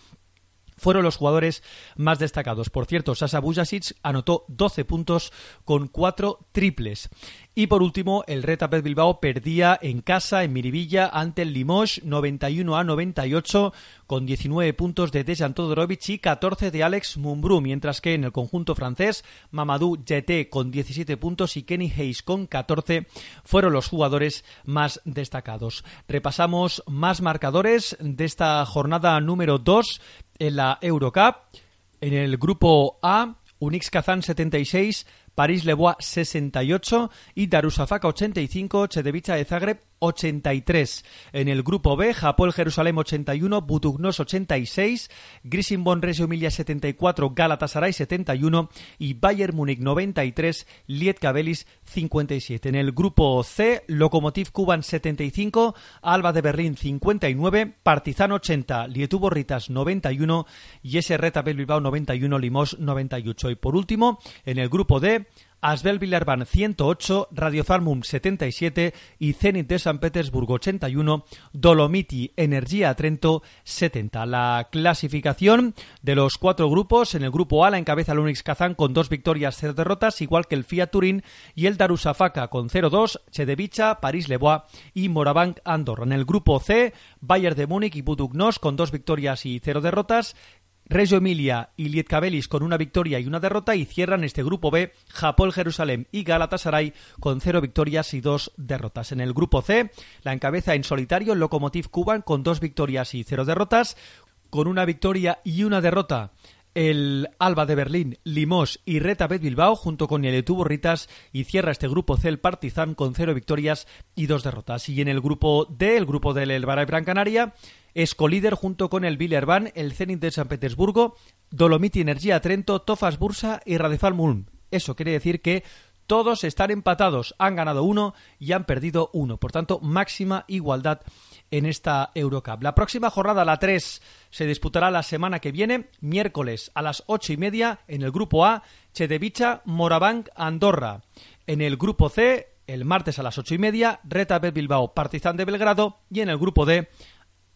fueron los jugadores más destacados. Por cierto, Sasa Bujasic anotó 12 puntos con 4 triples. Y por último, el Reta Bilbao perdía en casa, en Miribilla, ante el Limoges 91 a 98, con 19 puntos de Dejan Todorovic y 14 de Alex Mumbrú, mientras que en el conjunto francés, Mamadou Jeté con 17 puntos y Kenny Hayes con 14 fueron los jugadores más destacados. Repasamos más marcadores de esta jornada número 2 en la Eurocup. En el grupo A, Unix Kazan 76, París-Lebois 68 y Darussafaka 85, Chedevicha de Zagreb 83. En el grupo B, Japón Jerusalén 81, Butugnos 86, Grisimbon Reggio Emilia 74, Galatasaray 71 y Bayern Múnich 93, Lietkabelis 57. En el grupo C, Lokomotiv Kuban 75, Alba de Berlín 59, Partizan 80, Lietuvo Ritas 91 y SR Bilbao 91, Limos 98. Y por último, en el grupo D, Asbel Villarban 108, Radio Farmum 77 y Zenit de San Petersburgo 81, Dolomiti Energía Trento 70. La clasificación de los cuatro grupos, en el grupo A la encabeza el Unix Kazán con dos victorias, cero derrotas, igual que el Fiat Turín y el Darussafaka con 0-2, Chedevicha, París-Lebois y Morabank Andorra. En el grupo C, Bayern de Múnich y Budugnos con dos victorias y cero derrotas, Reggio Emilia y Lietkabelis con una victoria y una derrota y cierran este grupo B Japón, Jerusalén y Galatasaray con cero victorias y dos derrotas. En el grupo C la encabeza en solitario el Lokomotiv Kuban con dos victorias y cero derrotas, con una victoria y una derrota el Alba de Berlín, Limos y Reta Bet Bilbao junto con el Etubo Ritas y cierra este grupo C el Partizan con cero victorias y dos derrotas. Y en el grupo D, el grupo del El Gran Canaria, es colíder junto con el Villerban, el Zenit de San Petersburgo, Dolomiti Energía Trento, Tofas Bursa y Radefal Mulm. Eso quiere decir que todos están empatados, han ganado uno y han perdido uno. Por tanto, máxima igualdad en esta Eurocup. La próxima jornada, la 3, se disputará la semana que viene, miércoles a las ocho y media, en el grupo A, Chedevicha, Morabank, Andorra. En el grupo C, el martes a las ocho y media, Reta Bilbao, Partizan de Belgrado. Y en el grupo D,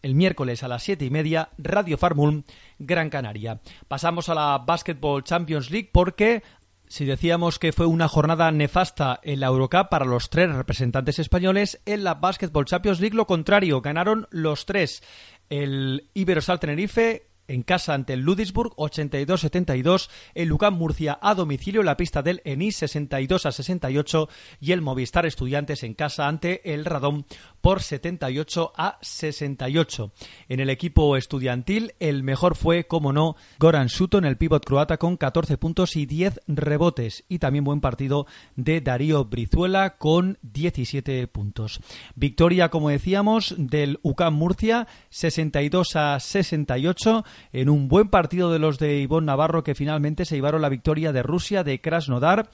el miércoles a las siete y media, Radio Farmul, Gran Canaria. Pasamos a la Basketball Champions League porque si decíamos que fue una jornada nefasta en la Eurocup para los tres representantes españoles, en la Basketball Champions League lo contrario, ganaron los tres. El Iberosal Tenerife en casa ante el Ludisburg 82-72, el Lucán Murcia a domicilio la pista del Enis 62 a 68 y el Movistar Estudiantes en casa ante el Radón por 78 a 68. En el equipo estudiantil el mejor fue, como no, Goran Sutton, el pívot croata con 14 puntos y 10 rebotes y también buen partido de Darío Brizuela con 17 puntos. Victoria, como decíamos, del UCAM Murcia 62 a 68 en un buen partido de los de Ivonne Navarro que finalmente se llevaron la victoria de Rusia de Krasnodar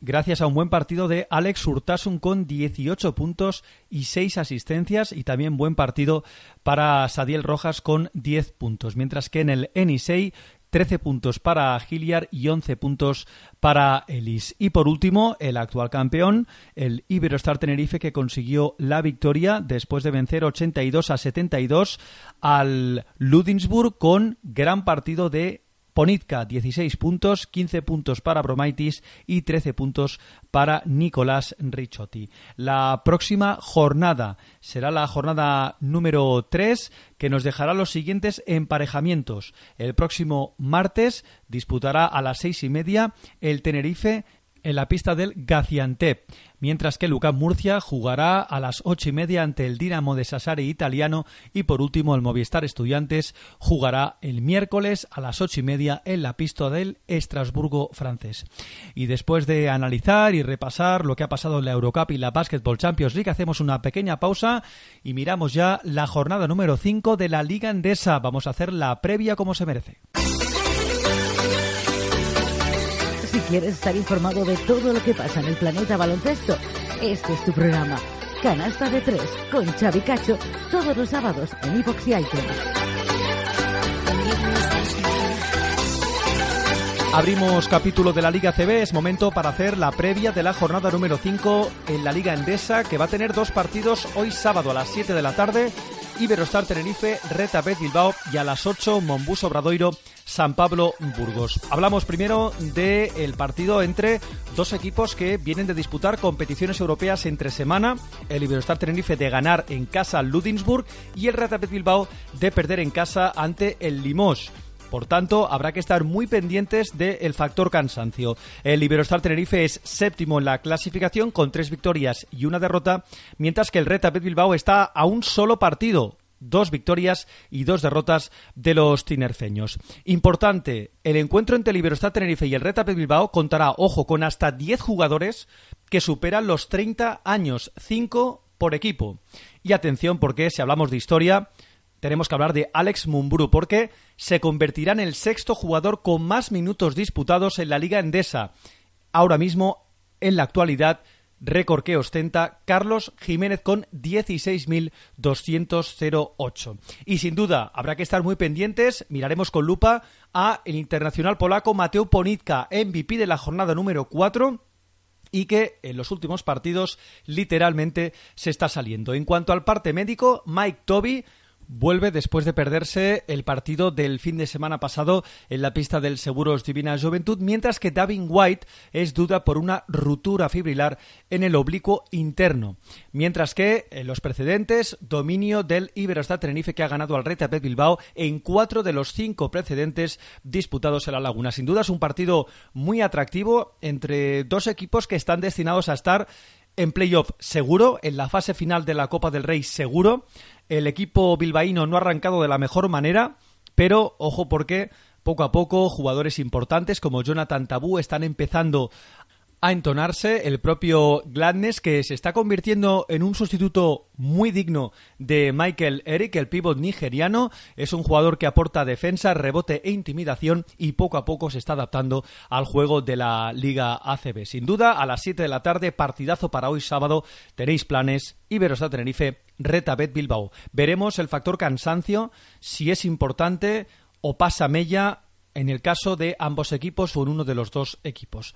gracias a un buen partido de Alex Urtasun con 18 puntos y 6 asistencias y también buen partido para Sadiel Rojas con 10 puntos, mientras que en el Enisei 13 puntos para Giliar y 11 puntos para Elis. Y por último, el actual campeón, el Iberostar Tenerife, que consiguió la victoria después de vencer 82 a 72 al Ludinsburg con gran partido de Ponitka 16 puntos, 15 puntos para Bromaitis y 13 puntos para Nicolás Ricciotti. La próxima jornada será la jornada número 3 que nos dejará los siguientes emparejamientos. El próximo martes disputará a las seis y media el Tenerife en la pista del Gaziantep, mientras que Lucas Murcia jugará a las ocho y media ante el Dinamo de Sassari italiano y por último el Movistar Estudiantes jugará el miércoles a las ocho y media en la pista del Estrasburgo francés. Y después de analizar y repasar lo que ha pasado en la Eurocup y la Basketball Champions League, hacemos una pequeña pausa y miramos ya la jornada número 5 de la Liga Endesa. Vamos a hacer la previa como se merece. Quieres estar informado de todo lo que pasa en el planeta baloncesto, este es tu programa. Canasta de tres con Xavi Cacho todos los sábados en iVox y. Abrimos capítulo de la Liga CB, es momento para hacer la previa de la jornada número 5 en la Liga Endesa, que va a tener dos partidos hoy sábado a las 7 de la tarde, Iberostar Tenerife, Reta Bilbao y a las 8 Monbus Obradoiro, San Pablo Burgos. Hablamos primero del partido entre dos equipos que vienen de disputar competiciones europeas entre semana, el Iberostar Tenerife de ganar en casa al Ludinsburg y el Reta Bet Bilbao de perder en casa ante el Limoges. Por tanto, habrá que estar muy pendientes del factor cansancio. El Iberostar Tenerife es séptimo en la clasificación con tres victorias y una derrota, mientras que el Reta Bilbao está a un solo partido, dos victorias y dos derrotas de los tinerfeños. Importante, el encuentro entre el Iberostar Tenerife y el Reta Bilbao contará, ojo, con hasta 10 jugadores que superan los 30 años, 5 por equipo. Y atención porque si hablamos de historia, tenemos que hablar de Alex Mumburu porque se convertirá en el sexto jugador con más minutos disputados en la Liga Endesa. Ahora mismo, en la actualidad, récord que ostenta Carlos Jiménez con 16.208. Y sin duda, habrá que estar muy pendientes, miraremos con lupa a el internacional polaco Mateo Ponitka, MVP de la jornada número 4 y que en los últimos partidos literalmente se está saliendo. En cuanto al parte médico, Mike Toby vuelve después de perderse el partido del fin de semana pasado en la pista del Seguros Divina Juventud, mientras que Davin White es duda por una ruptura fibrilar en el oblicuo interno. Mientras que en los precedentes, dominio del Iberostar Tenerife que ha ganado al Reta Bilbao en cuatro de los cinco precedentes disputados en la Laguna. Sin duda es un partido muy atractivo entre dos equipos que están destinados a estar en playoff seguro, en la fase final de la Copa del Rey seguro. El equipo bilbaíno no ha arrancado de la mejor manera, pero ojo porque poco a poco jugadores importantes como Jonathan Tabú están empezando a entonarse el propio Gladness, que se está convirtiendo en un sustituto muy digno de Michael Eric, el pívot nigeriano. Es un jugador que aporta defensa, rebote e intimidación y poco a poco se está adaptando al juego de la Liga ACB. Sin duda, a las 7 de la tarde, partidazo para hoy sábado. Tenéis planes. Iberosa Tenerife, Reta Bet Bilbao. Veremos el factor cansancio, si es importante o pasa mella en el caso de ambos equipos o en uno de los dos equipos.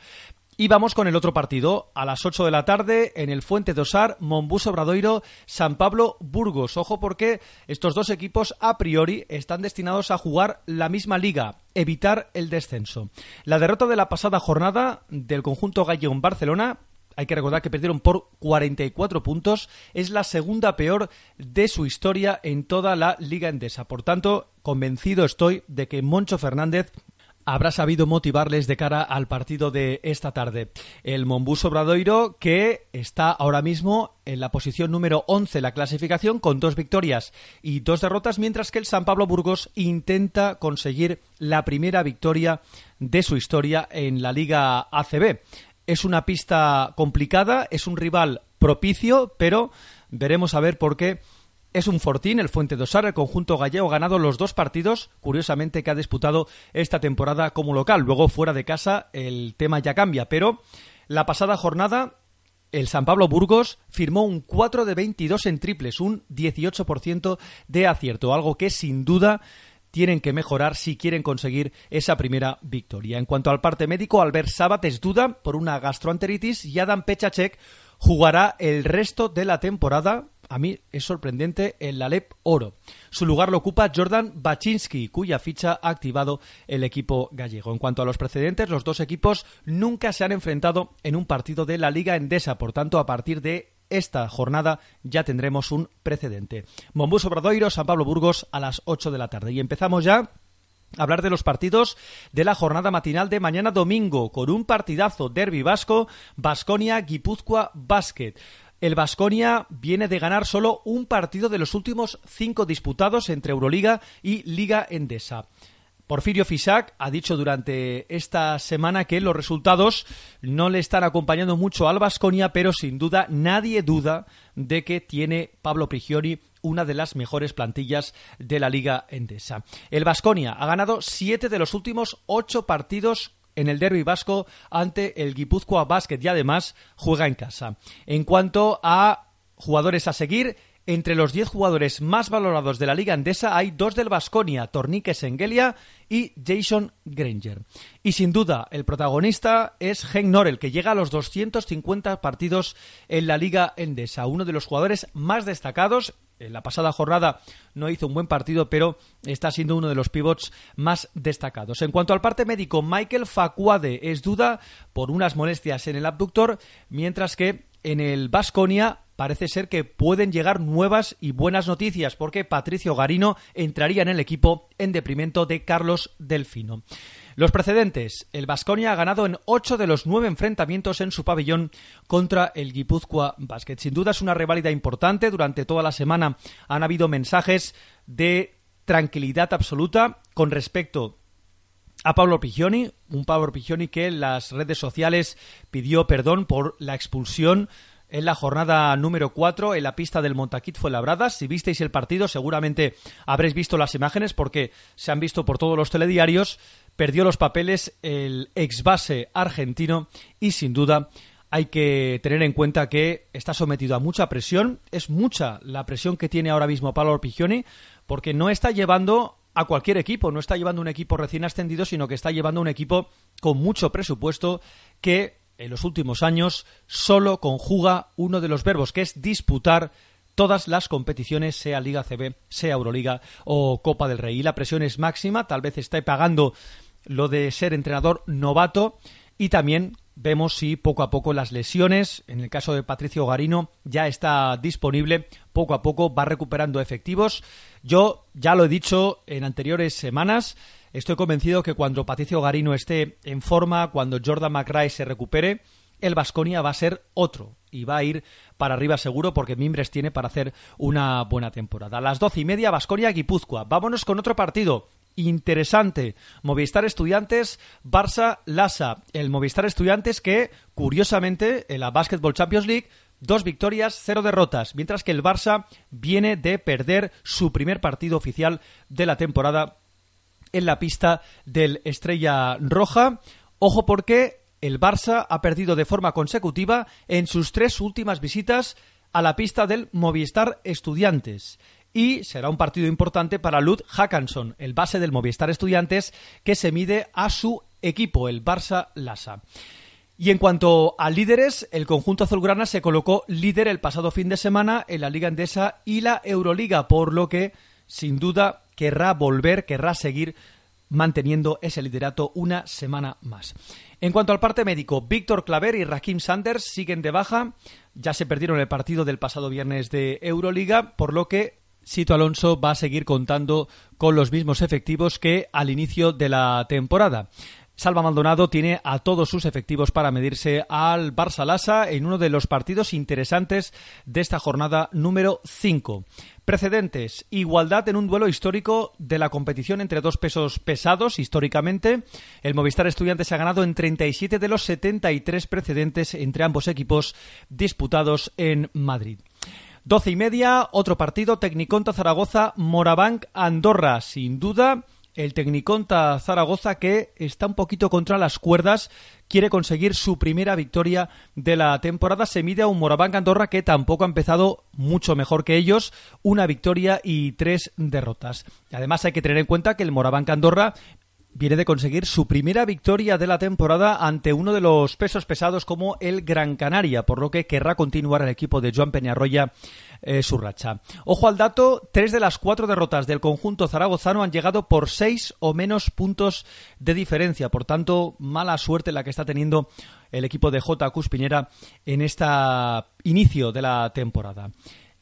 Y vamos con el otro partido, a las 8 de la tarde, en el Fuente de Osar, Monbus Obradoiro, San Pablo, Burgos. Ojo porque estos dos equipos a priori están destinados a jugar la misma liga, evitar el descenso. La derrota de la pasada jornada del conjunto gallego Barcelona hay que recordar que perdieron por 44 puntos. Es la segunda peor de su historia en toda la Liga Endesa. Por tanto, convencido estoy de que Moncho Fernández habrá sabido motivarles de cara al partido de esta tarde. El Monbus Obradoiro que está ahora mismo en la posición número 11 de la clasificación con dos victorias y dos derrotas, mientras que el San Pablo Burgos intenta conseguir la primera victoria de su historia en la Liga ACB. Es una pista complicada, es un rival propicio, pero veremos a ver por qué es un fortín el Fuente Dosar, el conjunto gallego ha ganado los dos partidos, curiosamente que ha disputado esta temporada como local. Luego fuera de casa el tema ya cambia, pero la pasada jornada el San Pablo Burgos firmó un 4 de 22 en triples, un 18% de acierto, algo que sin duda tienen que mejorar si quieren conseguir esa primera victoria. En cuanto al parte médico, Albert Sabat es duda por una gastroenteritis y Adam Pechacek jugará el resto de la temporada a mí es sorprendente el Alep Oro. Su lugar lo ocupa Jordan Baczynski, cuya ficha ha activado el equipo gallego. En cuanto a los precedentes, los dos equipos nunca se han enfrentado en un partido de la Liga Endesa, por tanto, a partir de esta jornada ya tendremos un precedente. Mombus Obradoiro, San Pablo Burgos a las 8 de la tarde. Y empezamos ya a hablar de los partidos de la jornada matinal de mañana domingo, con un partidazo derby vasco, Basconia, Guipúzcoa, Basket. El Vasconia viene de ganar solo un partido de los últimos cinco disputados entre Euroliga y Liga Endesa. Porfirio Fisac ha dicho durante esta semana que los resultados no le están acompañando mucho al Vasconia, pero sin duda nadie duda de que tiene Pablo Prigioni una de las mejores plantillas de la Liga Endesa. El Vasconia ha ganado siete de los últimos ocho partidos en el derby vasco ante el Guipúzcoa Basket y además juega en casa. En cuanto a jugadores a seguir, entre los 10 jugadores más valorados de la liga andesa hay dos del Basconia, Tornique Sengelia y Jason Granger. Y sin duda, el protagonista es Henk Norel, que llega a los 250 partidos en la liga endesa, uno de los jugadores más destacados. En la pasada jornada no hizo un buen partido, pero está siendo uno de los pivots más destacados. En cuanto al parte médico, Michael Facuade es duda por unas molestias en el abductor, mientras que en el Basconia parece ser que pueden llegar nuevas y buenas noticias porque Patricio Garino entraría en el equipo en deprimento de Carlos Delfino. Los precedentes. El Basconia ha ganado en ocho de los nueve enfrentamientos en su pabellón contra el Guipúzcoa Basket. Sin duda es una reválida importante. Durante toda la semana han habido mensajes de tranquilidad absoluta con respecto a Pablo Pigioni, un Pablo Pigioni que en las redes sociales pidió perdón por la expulsión en la jornada número 4 en la pista del Montaquit fue labrada. Si visteis el partido, seguramente habréis visto las imágenes porque se han visto por todos los telediarios. Perdió los papeles el ex base argentino y sin duda hay que tener en cuenta que está sometido a mucha presión. Es mucha la presión que tiene ahora mismo Pablo Orpigioni porque no está llevando a cualquier equipo, no está llevando un equipo recién ascendido, sino que está llevando un equipo con mucho presupuesto que en los últimos años solo conjuga uno de los verbos, que es disputar todas las competiciones, sea Liga CB, sea Euroliga o Copa del Rey. Y la presión es máxima, tal vez esté pagando lo de ser entrenador novato y también vemos si poco a poco las lesiones, en el caso de Patricio Garino, ya está disponible, poco a poco va recuperando efectivos. Yo ya lo he dicho en anteriores semanas, Estoy convencido que cuando Patricio Garino esté en forma, cuando Jordan McRae se recupere, el Vasconia va a ser otro y va a ir para arriba seguro porque Mimbres tiene para hacer una buena temporada. A las doce y media, Vasconia Guipúzcoa. Vámonos con otro partido interesante. Movistar Estudiantes, Barça Lasa. El Movistar Estudiantes que, curiosamente, en la Basketball Champions League Dos victorias, cero derrotas, mientras que el Barça viene de perder su primer partido oficial de la temporada en la pista del Estrella Roja. Ojo porque el Barça ha perdido de forma consecutiva en sus tres últimas visitas a la pista del Movistar Estudiantes. Y será un partido importante para Lud Hackanson, el base del Movistar Estudiantes, que se mide a su equipo, el Barça Lasa. Y en cuanto a líderes, el conjunto azulgrana se colocó líder el pasado fin de semana en la Liga Endesa y la Euroliga, por lo que, sin duda, querrá volver, querrá seguir manteniendo ese liderato una semana más. En cuanto al parte médico, Víctor Claver y Rakim Sanders siguen de baja. Ya se perdieron el partido del pasado viernes de Euroliga, por lo que Sito Alonso va a seguir contando con los mismos efectivos que al inicio de la temporada. Salva Maldonado tiene a todos sus efectivos para medirse al Barça Lasa en uno de los partidos interesantes de esta jornada número 5. Precedentes. Igualdad en un duelo histórico de la competición entre dos pesos pesados históricamente. El Movistar Estudiantes ha ganado en 37 de los 73 precedentes entre ambos equipos disputados en Madrid. Doce y media, otro partido, Tecniconta Zaragoza, Morabanc Andorra. Sin duda, el Tecniconta Zaragoza que está un poquito contra las cuerdas, quiere conseguir su primera victoria de la temporada. Se mide a un Moraván Andorra que tampoco ha empezado mucho mejor que ellos, una victoria y tres derrotas. Además hay que tener en cuenta que el Moraván Andorra viene de conseguir su primera victoria de la temporada ante uno de los pesos pesados como el Gran Canaria, por lo que querrá continuar el equipo de Joan Peñarroya eh, su racha. Ojo al dato, tres de las cuatro derrotas del conjunto zaragozano han llegado por seis o menos puntos de diferencia, por tanto, mala suerte la que está teniendo el equipo de J. Cuspiñera en este inicio de la temporada.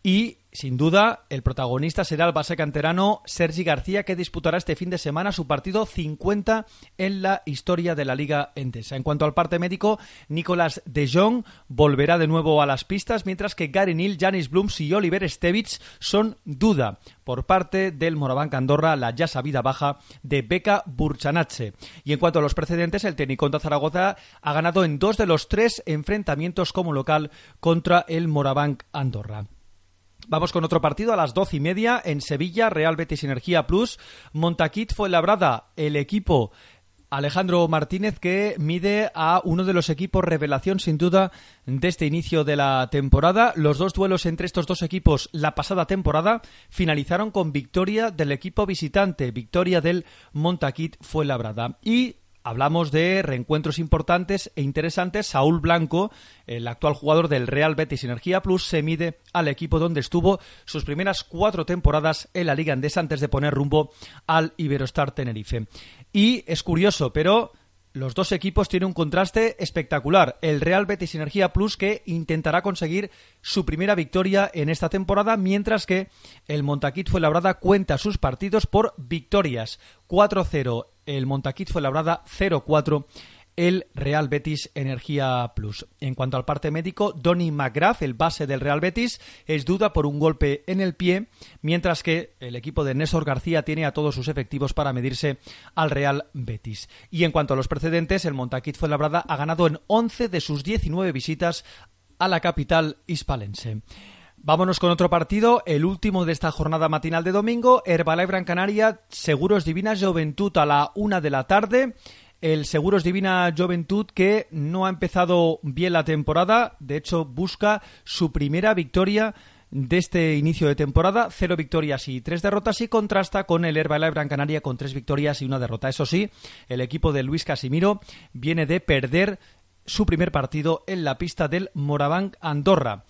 Y sin duda, el protagonista será el base canterano Sergi García, que disputará este fin de semana su partido 50 en la historia de la Liga Endesa. En cuanto al parte médico, Nicolás de Jong volverá de nuevo a las pistas, mientras que Gary Neal, Janis Blums y Oliver Stevich son duda por parte del Moraván Andorra, la ya sabida baja de Beca Burchanache. Y en cuanto a los precedentes, el Tecniconta Zaragoza ha ganado en dos de los tres enfrentamientos como local contra el Moraván Andorra. Vamos con otro partido a las doce y media en Sevilla, Real Betis Energía Plus. Montaquit fue labrada el equipo Alejandro Martínez que mide a uno de los equipos revelación sin duda de este inicio de la temporada. Los dos duelos entre estos dos equipos la pasada temporada finalizaron con victoria del equipo visitante, victoria del Montaquit fue labrada. Y hablamos de reencuentros importantes e interesantes. Saúl Blanco, el actual jugador del Real Betis Energía Plus, se mide al equipo donde estuvo sus primeras cuatro temporadas en la Liga Andesa antes de poner rumbo al Iberostar Tenerife. Y es curioso, pero los dos equipos tienen un contraste espectacular. El Real Betis Energía Plus que intentará conseguir su primera victoria en esta temporada, mientras que el Montaquit fue labrada cuenta sus partidos por victorias. 4-0 el Montaquit fue labrada 0-4 el Real Betis Energía Plus. En cuanto al parte médico, Donny McGrath, el base del Real Betis, es duda por un golpe en el pie, mientras que el equipo de Néstor García tiene a todos sus efectivos para medirse al Real Betis. Y en cuanto a los precedentes, el Montaquit Fuenlabrada ha ganado en 11 de sus 19 visitas a la capital hispalense. Vámonos con otro partido, el último de esta jornada matinal de domingo, Herbalife Canaria, Seguros Divina Juventud a la una de la tarde el Seguros Divina Juventud que no ha empezado bien la temporada, de hecho busca su primera victoria de este inicio de temporada, cero victorias y tres derrotas y contrasta con el Herbalife Canaria con tres victorias y una derrota. Eso sí, el equipo de Luis Casimiro viene de perder su primer partido en la pista del Morabanc Andorra.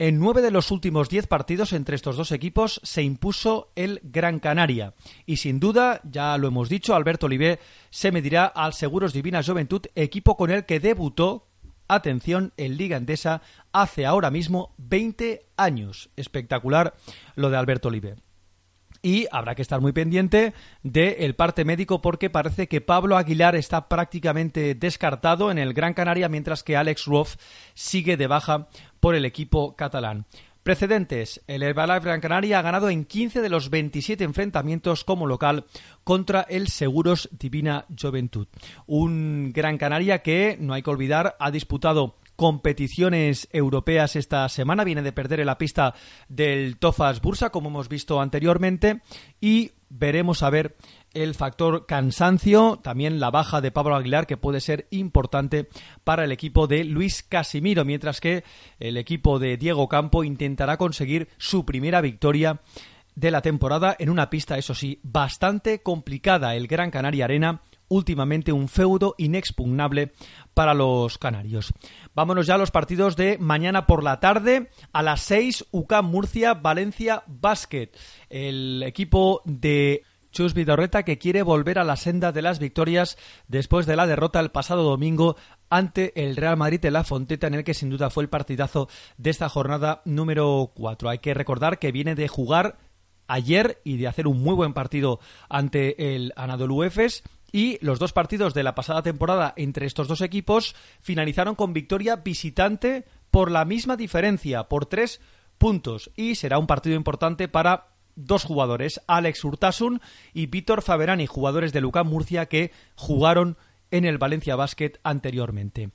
En nueve de los últimos diez partidos entre estos dos equipos se impuso el Gran Canaria. Y sin duda, ya lo hemos dicho, Alberto Olivé se medirá al Seguros Divina Juventud, equipo con el que debutó, atención, en Liga Endesa hace ahora mismo 20 años. Espectacular lo de Alberto Olivé. Y habrá que estar muy pendiente del parte médico porque parece que Pablo Aguilar está prácticamente descartado en el Gran Canaria, mientras que Alex Ruoff sigue de baja por el equipo catalán. Precedentes. El Herbalife Gran Canaria ha ganado en 15 de los 27 enfrentamientos como local contra el Seguros Divina Juventud. Un Gran Canaria que, no hay que olvidar, ha disputado competiciones europeas esta semana. Viene de perder en la pista del Tofas Bursa, como hemos visto anteriormente, y veremos a ver el factor cansancio, también la baja de Pablo Aguilar, que puede ser importante para el equipo de Luis Casimiro, mientras que el equipo de Diego Campo intentará conseguir su primera victoria de la temporada en una pista, eso sí, bastante complicada, el Gran Canaria Arena, últimamente un feudo inexpugnable para los canarios. Vámonos ya a los partidos de mañana por la tarde. A las 6, UCAM Murcia, Valencia Basket. El equipo de Chus Vidorreta que quiere volver a la senda de las victorias después de la derrota el pasado domingo ante el Real Madrid en la Fonteta, en el que sin duda fue el partidazo de esta jornada número 4. Hay que recordar que viene de jugar ayer y de hacer un muy buen partido ante el Anadolu Efes y los dos partidos de la pasada temporada entre estos dos equipos finalizaron con victoria visitante por la misma diferencia, por tres puntos. Y será un partido importante para dos jugadores, Alex Urtasun y Víctor Faberani, jugadores de Lucán Murcia que jugaron en el Valencia Basket anteriormente.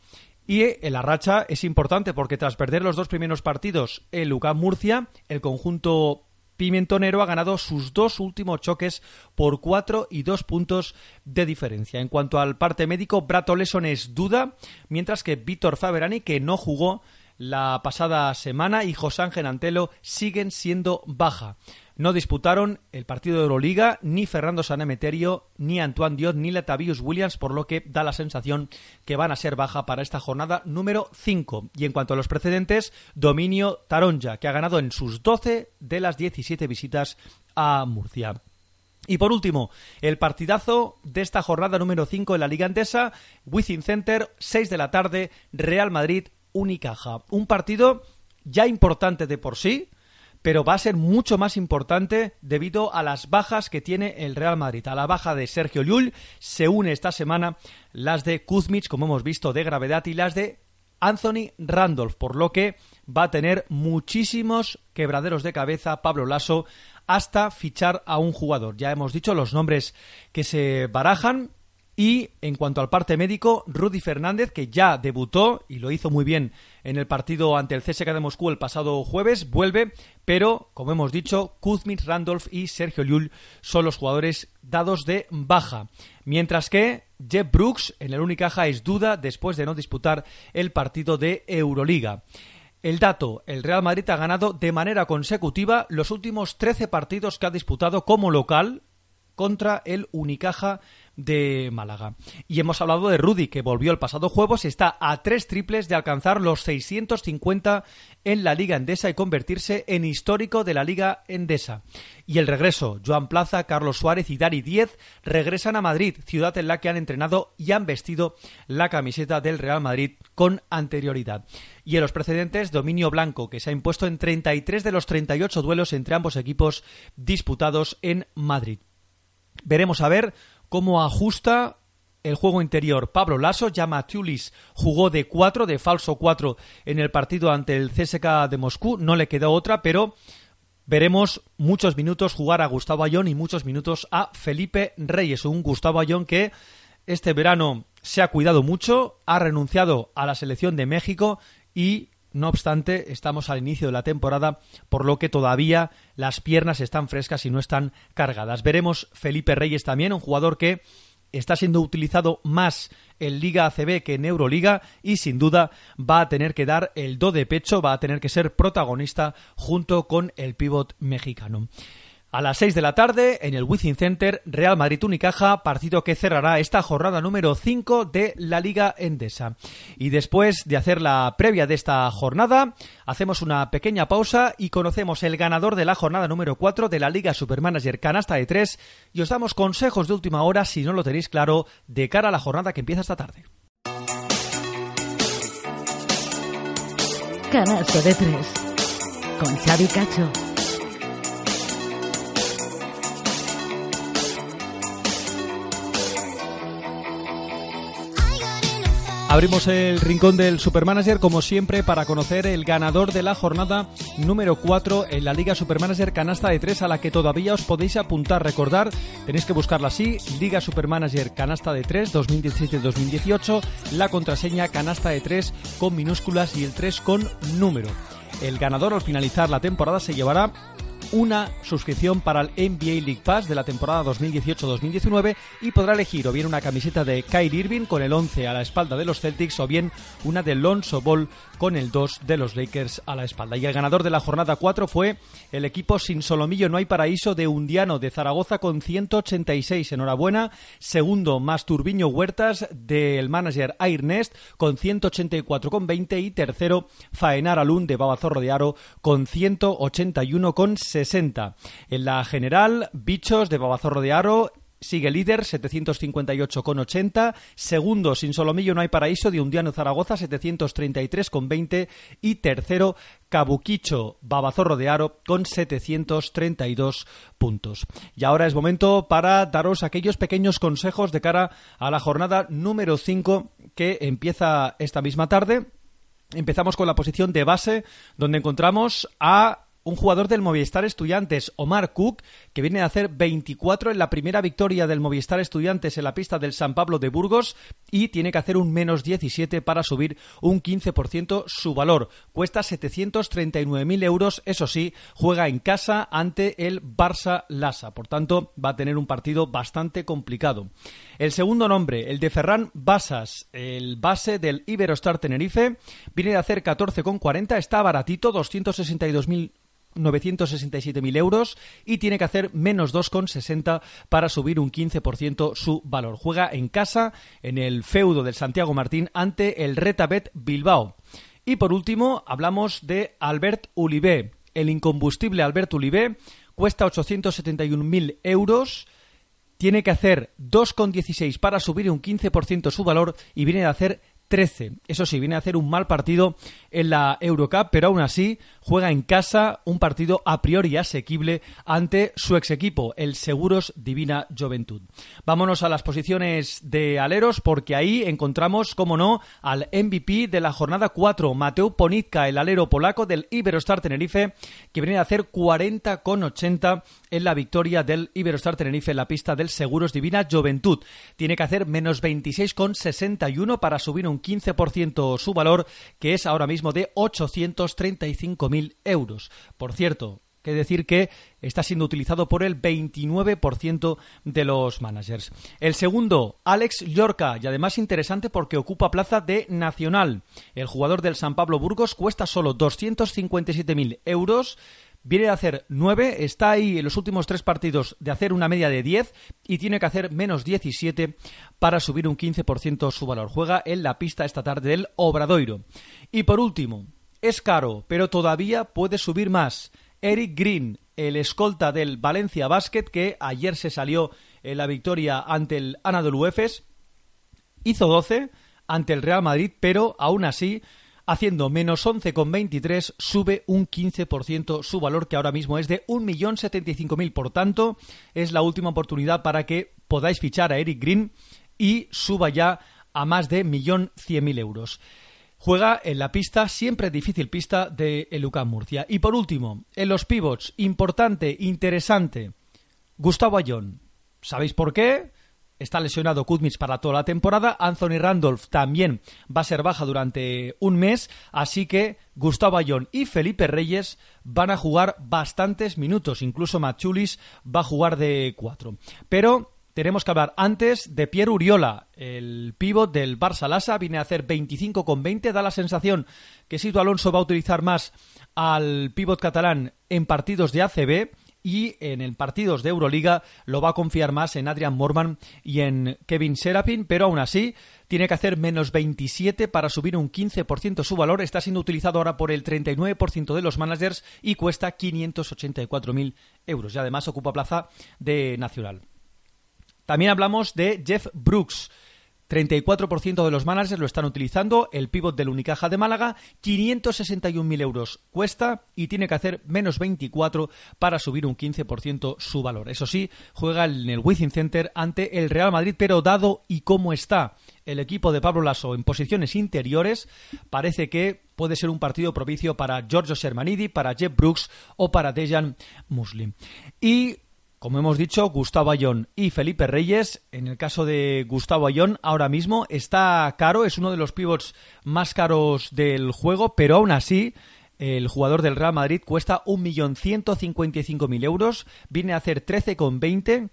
Y la racha es importante porque tras perder los dos primeros partidos en Lucán Murcia, el conjunto Pimentonero ha ganado sus dos últimos choques por cuatro y dos puntos de diferencia. En cuanto al parte médico, Brato Leson es duda, mientras que Víctor Faberani, que no jugó la pasada semana, y José Ángel Antelo siguen siendo baja. No disputaron el partido de Euroliga ni Fernando Sanemeterio, ni Antoine Dios, ni Latavius Williams, por lo que da la sensación que van a ser baja para esta jornada número 5. Y en cuanto a los precedentes, dominio Taronja, que ha ganado en sus 12 de las 17 visitas a Murcia. Y por último, el partidazo de esta jornada número 5 en la Liga Andesa, Within Center, 6 de la tarde, Real Madrid, Unicaja. Un partido ya importante de por sí, pero va a ser mucho más importante debido a las bajas que tiene el Real Madrid. A la baja de Sergio Llull se une esta semana las de Kuzmich, como hemos visto, de gravedad, y las de Anthony Randolph, por lo que va a tener muchísimos quebraderos de cabeza Pablo Lasso hasta fichar a un jugador. Ya hemos dicho los nombres que se barajan, y en cuanto al parte médico, Rudy Fernández, que ya debutó y lo hizo muy bien en el partido ante el CSK de Moscú el pasado jueves, vuelve, pero como hemos dicho, Kuzmich, Randolph y Sergio Llull son los jugadores dados de baja. Mientras que Jeff Brooks en el Unicaja es duda después de no disputar el partido de Euroliga. El dato, el Real Madrid ha ganado de manera consecutiva los últimos 13 partidos que ha disputado como local contra el Unicaja de Málaga. Y hemos hablado de Rudy, que volvió el pasado jueves, está a tres triples de alcanzar los 650 en la Liga Endesa y convertirse en histórico de la Liga Endesa. Y el regreso, Joan Plaza, Carlos Suárez y Dari Diez regresan a Madrid, ciudad en la que han entrenado y han vestido la camiseta del Real Madrid con anterioridad. Y en los precedentes, dominio blanco, que se ha impuesto en 33 de los 38 duelos entre ambos equipos disputados en Madrid. Veremos a ver cómo ajusta el juego interior. Pablo Lasso, llama Tulis, jugó de 4, de falso 4 en el partido ante el CSK de Moscú. No le quedó otra, pero veremos muchos minutos jugar a Gustavo Ayón y muchos minutos a Felipe Reyes. Un Gustavo Ayón que este verano se ha cuidado mucho, ha renunciado a la selección de México y no obstante, estamos al inicio de la temporada, por lo que todavía las piernas están frescas y no están cargadas. Veremos Felipe Reyes también, un jugador que está siendo utilizado más en Liga ACB que en Euroliga y sin duda va a tener que dar el do de pecho, va a tener que ser protagonista junto con el pívot mexicano. A las 6 de la tarde, en el Wizzing Center, Real Madrid-Unicaja, partido que cerrará esta jornada número 5 de la Liga Endesa. Y después de hacer la previa de esta jornada, hacemos una pequeña pausa y conocemos el ganador de la jornada número 4 de la Liga Supermanager Canasta de 3 y os damos consejos de última hora, si no lo tenéis claro, de cara a la jornada que empieza esta tarde. Canasta de 3 con Xavi Cacho. Abrimos el rincón del Supermanager, como siempre, para conocer el ganador de la jornada número 4 en la Liga Supermanager Canasta de 3, a la que todavía os podéis apuntar. Recordar, tenéis que buscarla así: Liga Supermanager Canasta de 3 2017-2018, la contraseña Canasta de 3 con minúsculas y el 3 con número. El ganador al finalizar la temporada se llevará una suscripción para el NBA League Pass de la temporada 2018-2019 y podrá elegir o bien una camiseta de Kyrie Irving con el 11 a la espalda de los Celtics o bien una de Lonzo Ball con el 2 de los Lakers a la espalda. Y el ganador de la jornada 4 fue el equipo Sin Solomillo No hay Paraíso de Undiano de Zaragoza con 186. Enhorabuena. Segundo, Masturbiño Huertas del manager Airnest con 184 con 20 y tercero, Faenar Alun de Babazorro de Aro con 181 con 60. En la general, Bichos de Babazorro de Aro Sigue líder, 758,80. Segundo, Sin Solomillo no hay paraíso, de Undiano Zaragoza, 733,20. Y tercero, Cabuquicho Babazorro de Aro, con 732 puntos. Y ahora es momento para daros aquellos pequeños consejos de cara a la jornada número 5 que empieza esta misma tarde. Empezamos con la posición de base, donde encontramos a un jugador del Movistar Estudiantes, Omar Cook, que viene a hacer 24 en la primera victoria del Movistar Estudiantes en la pista del San Pablo de Burgos y tiene que hacer un menos 17 para subir un 15% su valor. Cuesta 739.000 euros, eso sí, juega en casa ante el Barça Lassa, por tanto va a tener un partido bastante complicado. El segundo nombre, el de Ferran Basas, el base del Iberostar Tenerife, viene de hacer 14,40, está baratito, 262.000 967.000 euros y tiene que hacer menos 2,60 para subir un 15% su valor. Juega en casa en el feudo del Santiago Martín ante el Retabet Bilbao. Y por último, hablamos de Albert Ulibé. El incombustible Albert Ulibé cuesta 871.000 euros. Tiene que hacer 2,16 para subir un 15% su valor y viene a hacer 13. Eso sí, viene a hacer un mal partido en la Eurocup, pero aún así juega en casa un partido a priori asequible ante su ex equipo, el Seguros Divina Juventud. Vámonos a las posiciones de aleros, porque ahí encontramos, como no, al MVP de la jornada 4, Mateo Ponitka, el alero polaco del Iberostar Tenerife, que viene a hacer 40 con 80 en la victoria del Iberostar Tenerife en la pista del Seguros Divina Juventud. Tiene que hacer menos 26,61 para subir un 15% su valor, que es ahora mismo de 835.000 euros. Por cierto, que decir que está siendo utilizado por el 29% de los managers. El segundo, Alex Llorca, y además interesante porque ocupa plaza de Nacional. El jugador del San Pablo Burgos cuesta solo 257.000 euros viene de hacer 9, está ahí en los últimos tres partidos de hacer una media de 10 y tiene que hacer menos 17 para subir un 15% su valor. Juega en la pista esta tarde del Obradoiro. Y por último, es caro, pero todavía puede subir más. Eric Green, el escolta del Valencia Basket, que ayer se salió en la victoria ante el Anadolu Efes, hizo 12 ante el Real Madrid, pero aún así haciendo menos 11,23, sube un 15% su valor, que ahora mismo es de 1.075.000. Por tanto, es la última oportunidad para que podáis fichar a Eric Green y suba ya a más de 1.100.000 euros. Juega en la pista, siempre difícil pista, de el Murcia. Y por último, en los pivots, importante, interesante, Gustavo Ayón. ¿Sabéis por qué? Está lesionado Kuzmich para toda la temporada. Anthony Randolph también va a ser baja durante un mes. Así que Gustavo Ayón y Felipe Reyes van a jugar bastantes minutos. Incluso Machulis va a jugar de cuatro. Pero tenemos que hablar antes de Pierre Uriola, el pívot del Barça Lasa. Viene a hacer 25 con 20. Da la sensación que Sito Alonso va a utilizar más al pívot catalán en partidos de ACB y en el partidos de Euroliga lo va a confiar más en Adrian Morman y en Kevin Serapin, pero aún así tiene que hacer menos 27 para subir un 15% su valor. Está siendo utilizado ahora por el 39% de los managers y cuesta 584.000 euros. Y además ocupa plaza de Nacional. También hablamos de Jeff Brooks. 34% de los managers lo están utilizando. El pivot del Unicaja de Málaga, 561.000 euros cuesta y tiene que hacer menos 24 para subir un 15% su valor. Eso sí, juega en el Wizzing Center ante el Real Madrid, pero dado y cómo está el equipo de Pablo Lasso en posiciones interiores, parece que puede ser un partido propicio para Giorgio Shermanidi, para Jeff Brooks o para Dejan Muslim. Y como hemos dicho, Gustavo Ayón y Felipe Reyes. En el caso de Gustavo Ayón, ahora mismo está caro, es uno de los pivots más caros del juego, pero aún así el jugador del Real Madrid cuesta 1.155.000 euros, viene a hacer 13,20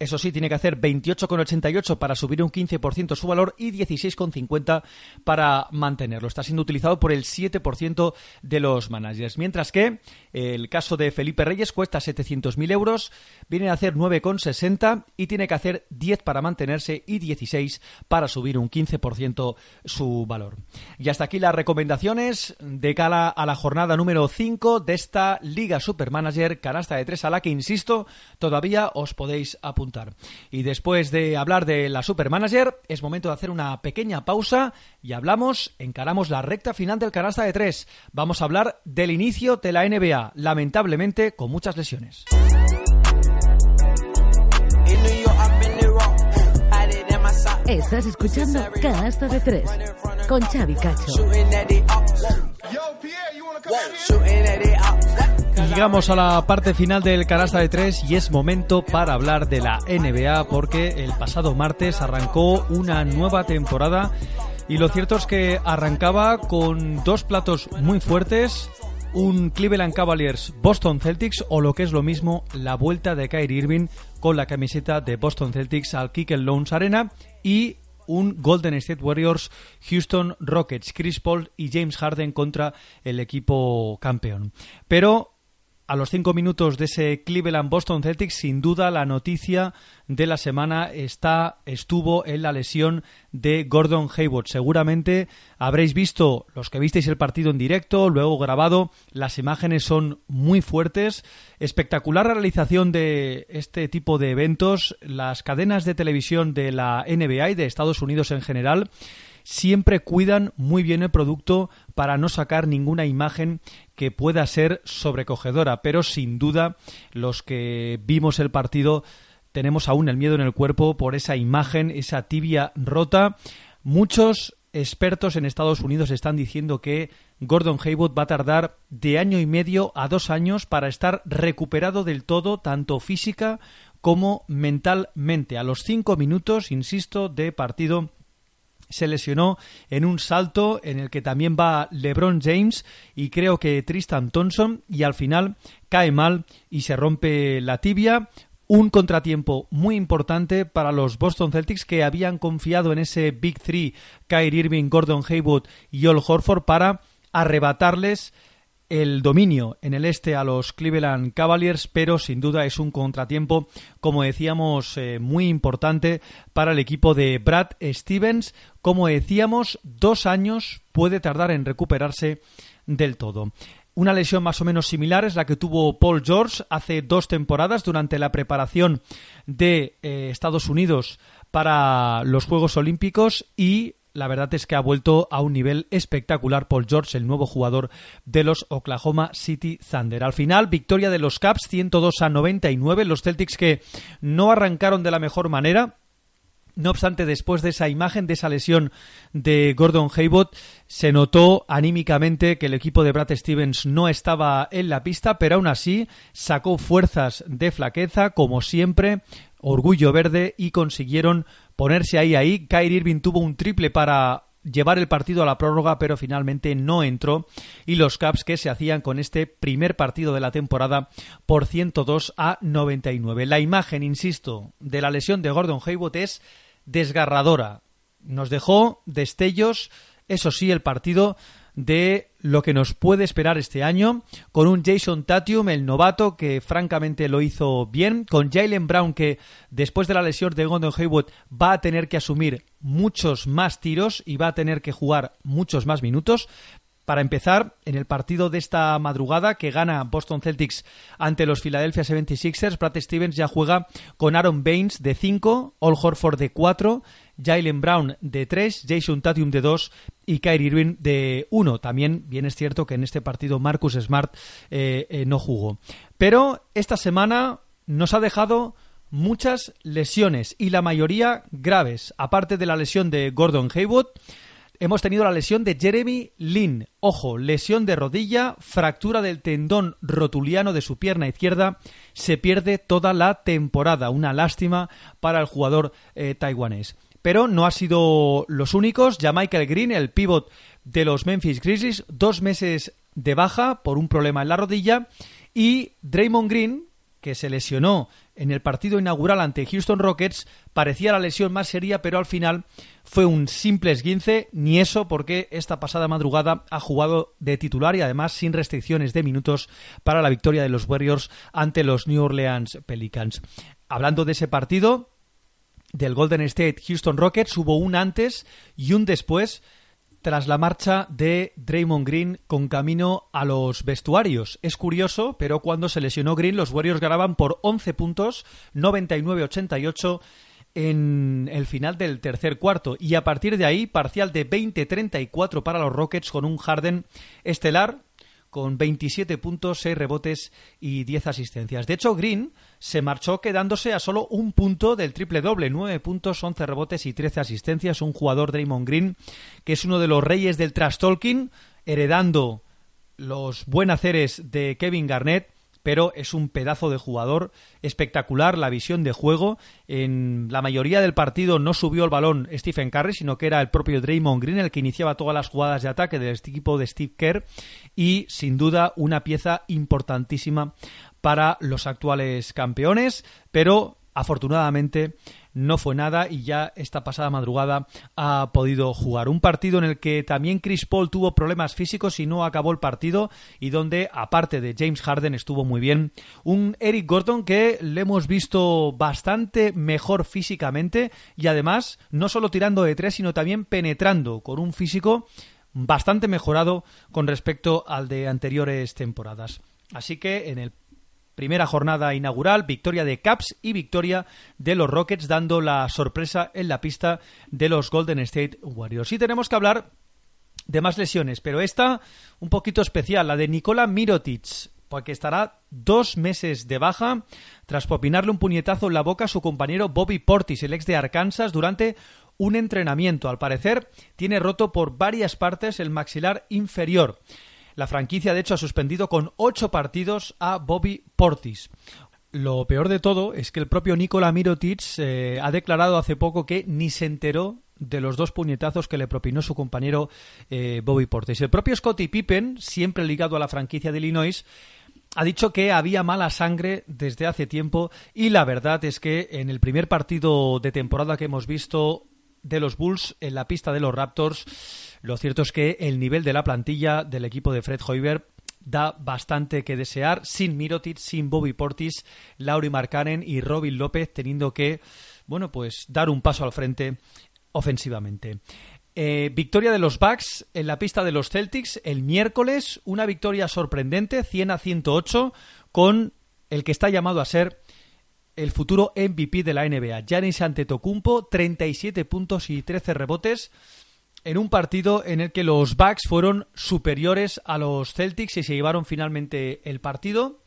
eso sí, tiene que hacer 28,88 para subir un 15% su valor y 16,50 para mantenerlo. Está siendo utilizado por el 7% de los managers. Mientras que el caso de Felipe Reyes cuesta 700.000 euros, viene a hacer 9,60 y tiene que hacer 10 para mantenerse y 16 para subir un 15% su valor. Y hasta aquí las recomendaciones de cara a la jornada número 5 de esta Liga Supermanager canasta de 3 a la que, insisto, todavía os podéis apuntar y después de hablar de la Supermanager, es momento de hacer una pequeña pausa y hablamos, encaramos la recta final del canasta de tres. Vamos a hablar del inicio de la NBA, lamentablemente con muchas lesiones. Estás escuchando Canasta de Tres con Xavi Cacho. Llegamos a la parte final del canasta de tres y es momento para hablar de la NBA porque el pasado martes arrancó una nueva temporada y lo cierto es que arrancaba con dos platos muy fuertes, un Cleveland Cavaliers Boston Celtics o lo que es lo mismo la vuelta de Kyrie Irving con la camiseta de Boston Celtics al Kicking Loans Arena y un Golden State Warriors Houston Rockets, Chris Paul y James Harden contra el equipo campeón. Pero a los cinco minutos de ese Cleveland-Boston Celtics, sin duda la noticia de la semana está, estuvo en la lesión de Gordon Hayward. Seguramente habréis visto, los que visteis el partido en directo, luego grabado, las imágenes son muy fuertes. Espectacular realización de este tipo de eventos. Las cadenas de televisión de la NBA y de Estados Unidos en general siempre cuidan muy bien el producto para no sacar ninguna imagen que pueda ser sobrecogedora, pero sin duda los que vimos el partido tenemos aún el miedo en el cuerpo por esa imagen, esa tibia rota. Muchos expertos en Estados Unidos están diciendo que Gordon Hayward va a tardar de año y medio a dos años para estar recuperado del todo, tanto física como mentalmente. A los cinco minutos, insisto, de partido se lesionó en un salto en el que también va LeBron James y creo que Tristan Thompson y al final cae mal y se rompe la tibia. Un contratiempo muy importante para los Boston Celtics que habían confiado en ese Big Three, Kyrie Irving, Gordon Hayward y Al Horford para arrebatarles el dominio en el este a los Cleveland Cavaliers, pero sin duda es un contratiempo, como decíamos, eh, muy importante para el equipo de Brad Stevens. Como decíamos, dos años puede tardar en recuperarse del todo. Una lesión más o menos similar es la que tuvo Paul George hace dos temporadas durante la preparación de eh, Estados Unidos para los Juegos Olímpicos y la verdad es que ha vuelto a un nivel espectacular Paul George, el nuevo jugador de los Oklahoma City Thunder. Al final, victoria de los Caps 102 a 99, los Celtics que no arrancaron de la mejor manera, no obstante, después de esa imagen, de esa lesión de Gordon Hayward, se notó anímicamente que el equipo de Brad Stevens no estaba en la pista, pero aún así sacó fuerzas de flaqueza, como siempre, orgullo verde y consiguieron ponerse ahí ahí. Kyrie Irving tuvo un triple para llevar el partido a la prórroga, pero finalmente no entró. Y los Caps que se hacían con este primer partido de la temporada por 102 a 99. La imagen, insisto, de la lesión de Gordon Hayward es desgarradora. Nos dejó destellos, eso sí, el partido de lo que nos puede esperar este año, con un Jason Tatum, el novato, que francamente lo hizo bien, con Jalen Brown, que después de la lesión de Gordon Hayward va a tener que asumir muchos más tiros y va a tener que jugar muchos más minutos. Para empezar, en el partido de esta madrugada que gana Boston Celtics ante los Philadelphia 76ers, Brad Stevens ya juega con Aaron Baines de 5, All Horford de 4, Jalen Brown de 3, Jason Tatum de 2 y Kyrie Irving de 1. También bien es cierto que en este partido Marcus Smart eh, eh, no jugó. Pero esta semana nos ha dejado muchas lesiones y la mayoría graves. Aparte de la lesión de Gordon Haywood, hemos tenido la lesión de Jeremy Lin. Ojo, lesión de rodilla, fractura del tendón rotuliano de su pierna izquierda. Se pierde toda la temporada. Una lástima para el jugador eh, taiwanés pero no ha sido los únicos. Ya Michael Green, el pívot de los Memphis Grizzlies, dos meses de baja por un problema en la rodilla. Y Draymond Green, que se lesionó en el partido inaugural ante Houston Rockets, parecía la lesión más seria, pero al final fue un simple esguince, ni eso porque esta pasada madrugada ha jugado de titular y además sin restricciones de minutos para la victoria de los Warriors ante los New Orleans Pelicans. Hablando de ese partido, del Golden State Houston Rockets hubo un antes y un después tras la marcha de Draymond Green con camino a los vestuarios. Es curioso, pero cuando se lesionó Green, los Warriors ganaban por 11 puntos, 99-88 en el final del tercer cuarto. Y a partir de ahí, parcial de 20-34 para los Rockets con un Harden estelar con 27 puntos, 6 rebotes y 10 asistencias. De hecho, Green se marchó quedándose a solo un punto del triple doble, 9 puntos, 11 rebotes y 13 asistencias. Un jugador Draymond Green que es uno de los reyes del trash talking, heredando los buenaceres de Kevin Garnett pero es un pedazo de jugador espectacular, la visión de juego. En la mayoría del partido no subió el balón Stephen Curry, sino que era el propio Draymond Green el que iniciaba todas las jugadas de ataque del equipo de Steve Kerr y sin duda una pieza importantísima para los actuales campeones, pero afortunadamente no fue nada y ya esta pasada madrugada ha podido jugar. Un partido en el que también Chris Paul tuvo problemas físicos y no acabó el partido y donde, aparte de James Harden, estuvo muy bien. Un Eric Gordon que le hemos visto bastante mejor físicamente y además no solo tirando de tres, sino también penetrando con un físico bastante mejorado con respecto al de anteriores temporadas. Así que en el Primera jornada inaugural, victoria de Caps y victoria de los Rockets, dando la sorpresa en la pista de los Golden State Warriors. Y tenemos que hablar de más lesiones, pero esta un poquito especial, la de Nikola Mirotic, porque estará dos meses de baja tras popinarle un puñetazo en la boca a su compañero Bobby Portis, el ex de Arkansas, durante un entrenamiento. Al parecer, tiene roto por varias partes el maxilar inferior. La franquicia, de hecho, ha suspendido con ocho partidos a Bobby Portis. Lo peor de todo es que el propio Nikola Mirotic eh, ha declarado hace poco que ni se enteró de los dos puñetazos que le propinó su compañero eh, Bobby Portis. El propio Scottie Pippen, siempre ligado a la franquicia de Illinois, ha dicho que había mala sangre desde hace tiempo y la verdad es que en el primer partido de temporada que hemos visto de los Bulls en la pista de los Raptors, lo cierto es que el nivel de la plantilla del equipo de Fred Hoiberg da bastante que desear, sin Mirotic, sin Bobby Portis, Lauri Markkanen y Robin López teniendo que, bueno, pues dar un paso al frente ofensivamente. Eh, victoria de los Bucks en la pista de los Celtics el miércoles, una victoria sorprendente, 100 a 108, con el que está llamado a ser el futuro MVP de la NBA, Giannis Antetokounmpo, 37 puntos y 13 rebotes en un partido en el que los Bucks fueron superiores a los Celtics y se llevaron finalmente el partido.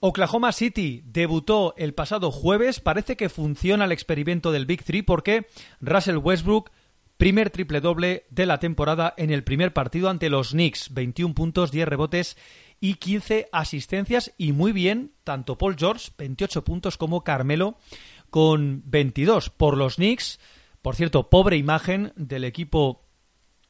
Oklahoma City debutó el pasado jueves. Parece que funciona el experimento del Big Three porque Russell Westbrook, primer triple doble de la temporada en el primer partido ante los Knicks. 21 puntos, 10 rebotes y 15 asistencias. Y muy bien, tanto Paul George, 28 puntos, como Carmelo con 22 por los Knicks. Por cierto, pobre imagen del equipo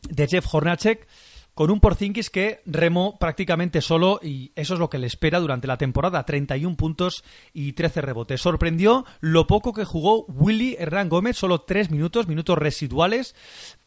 de Jeff Hornacek con un Porzingis que remó prácticamente solo y eso es lo que le espera durante la temporada, 31 puntos y 13 rebotes. Sorprendió lo poco que jugó Willy Hernán Gómez, solo 3 minutos, minutos residuales,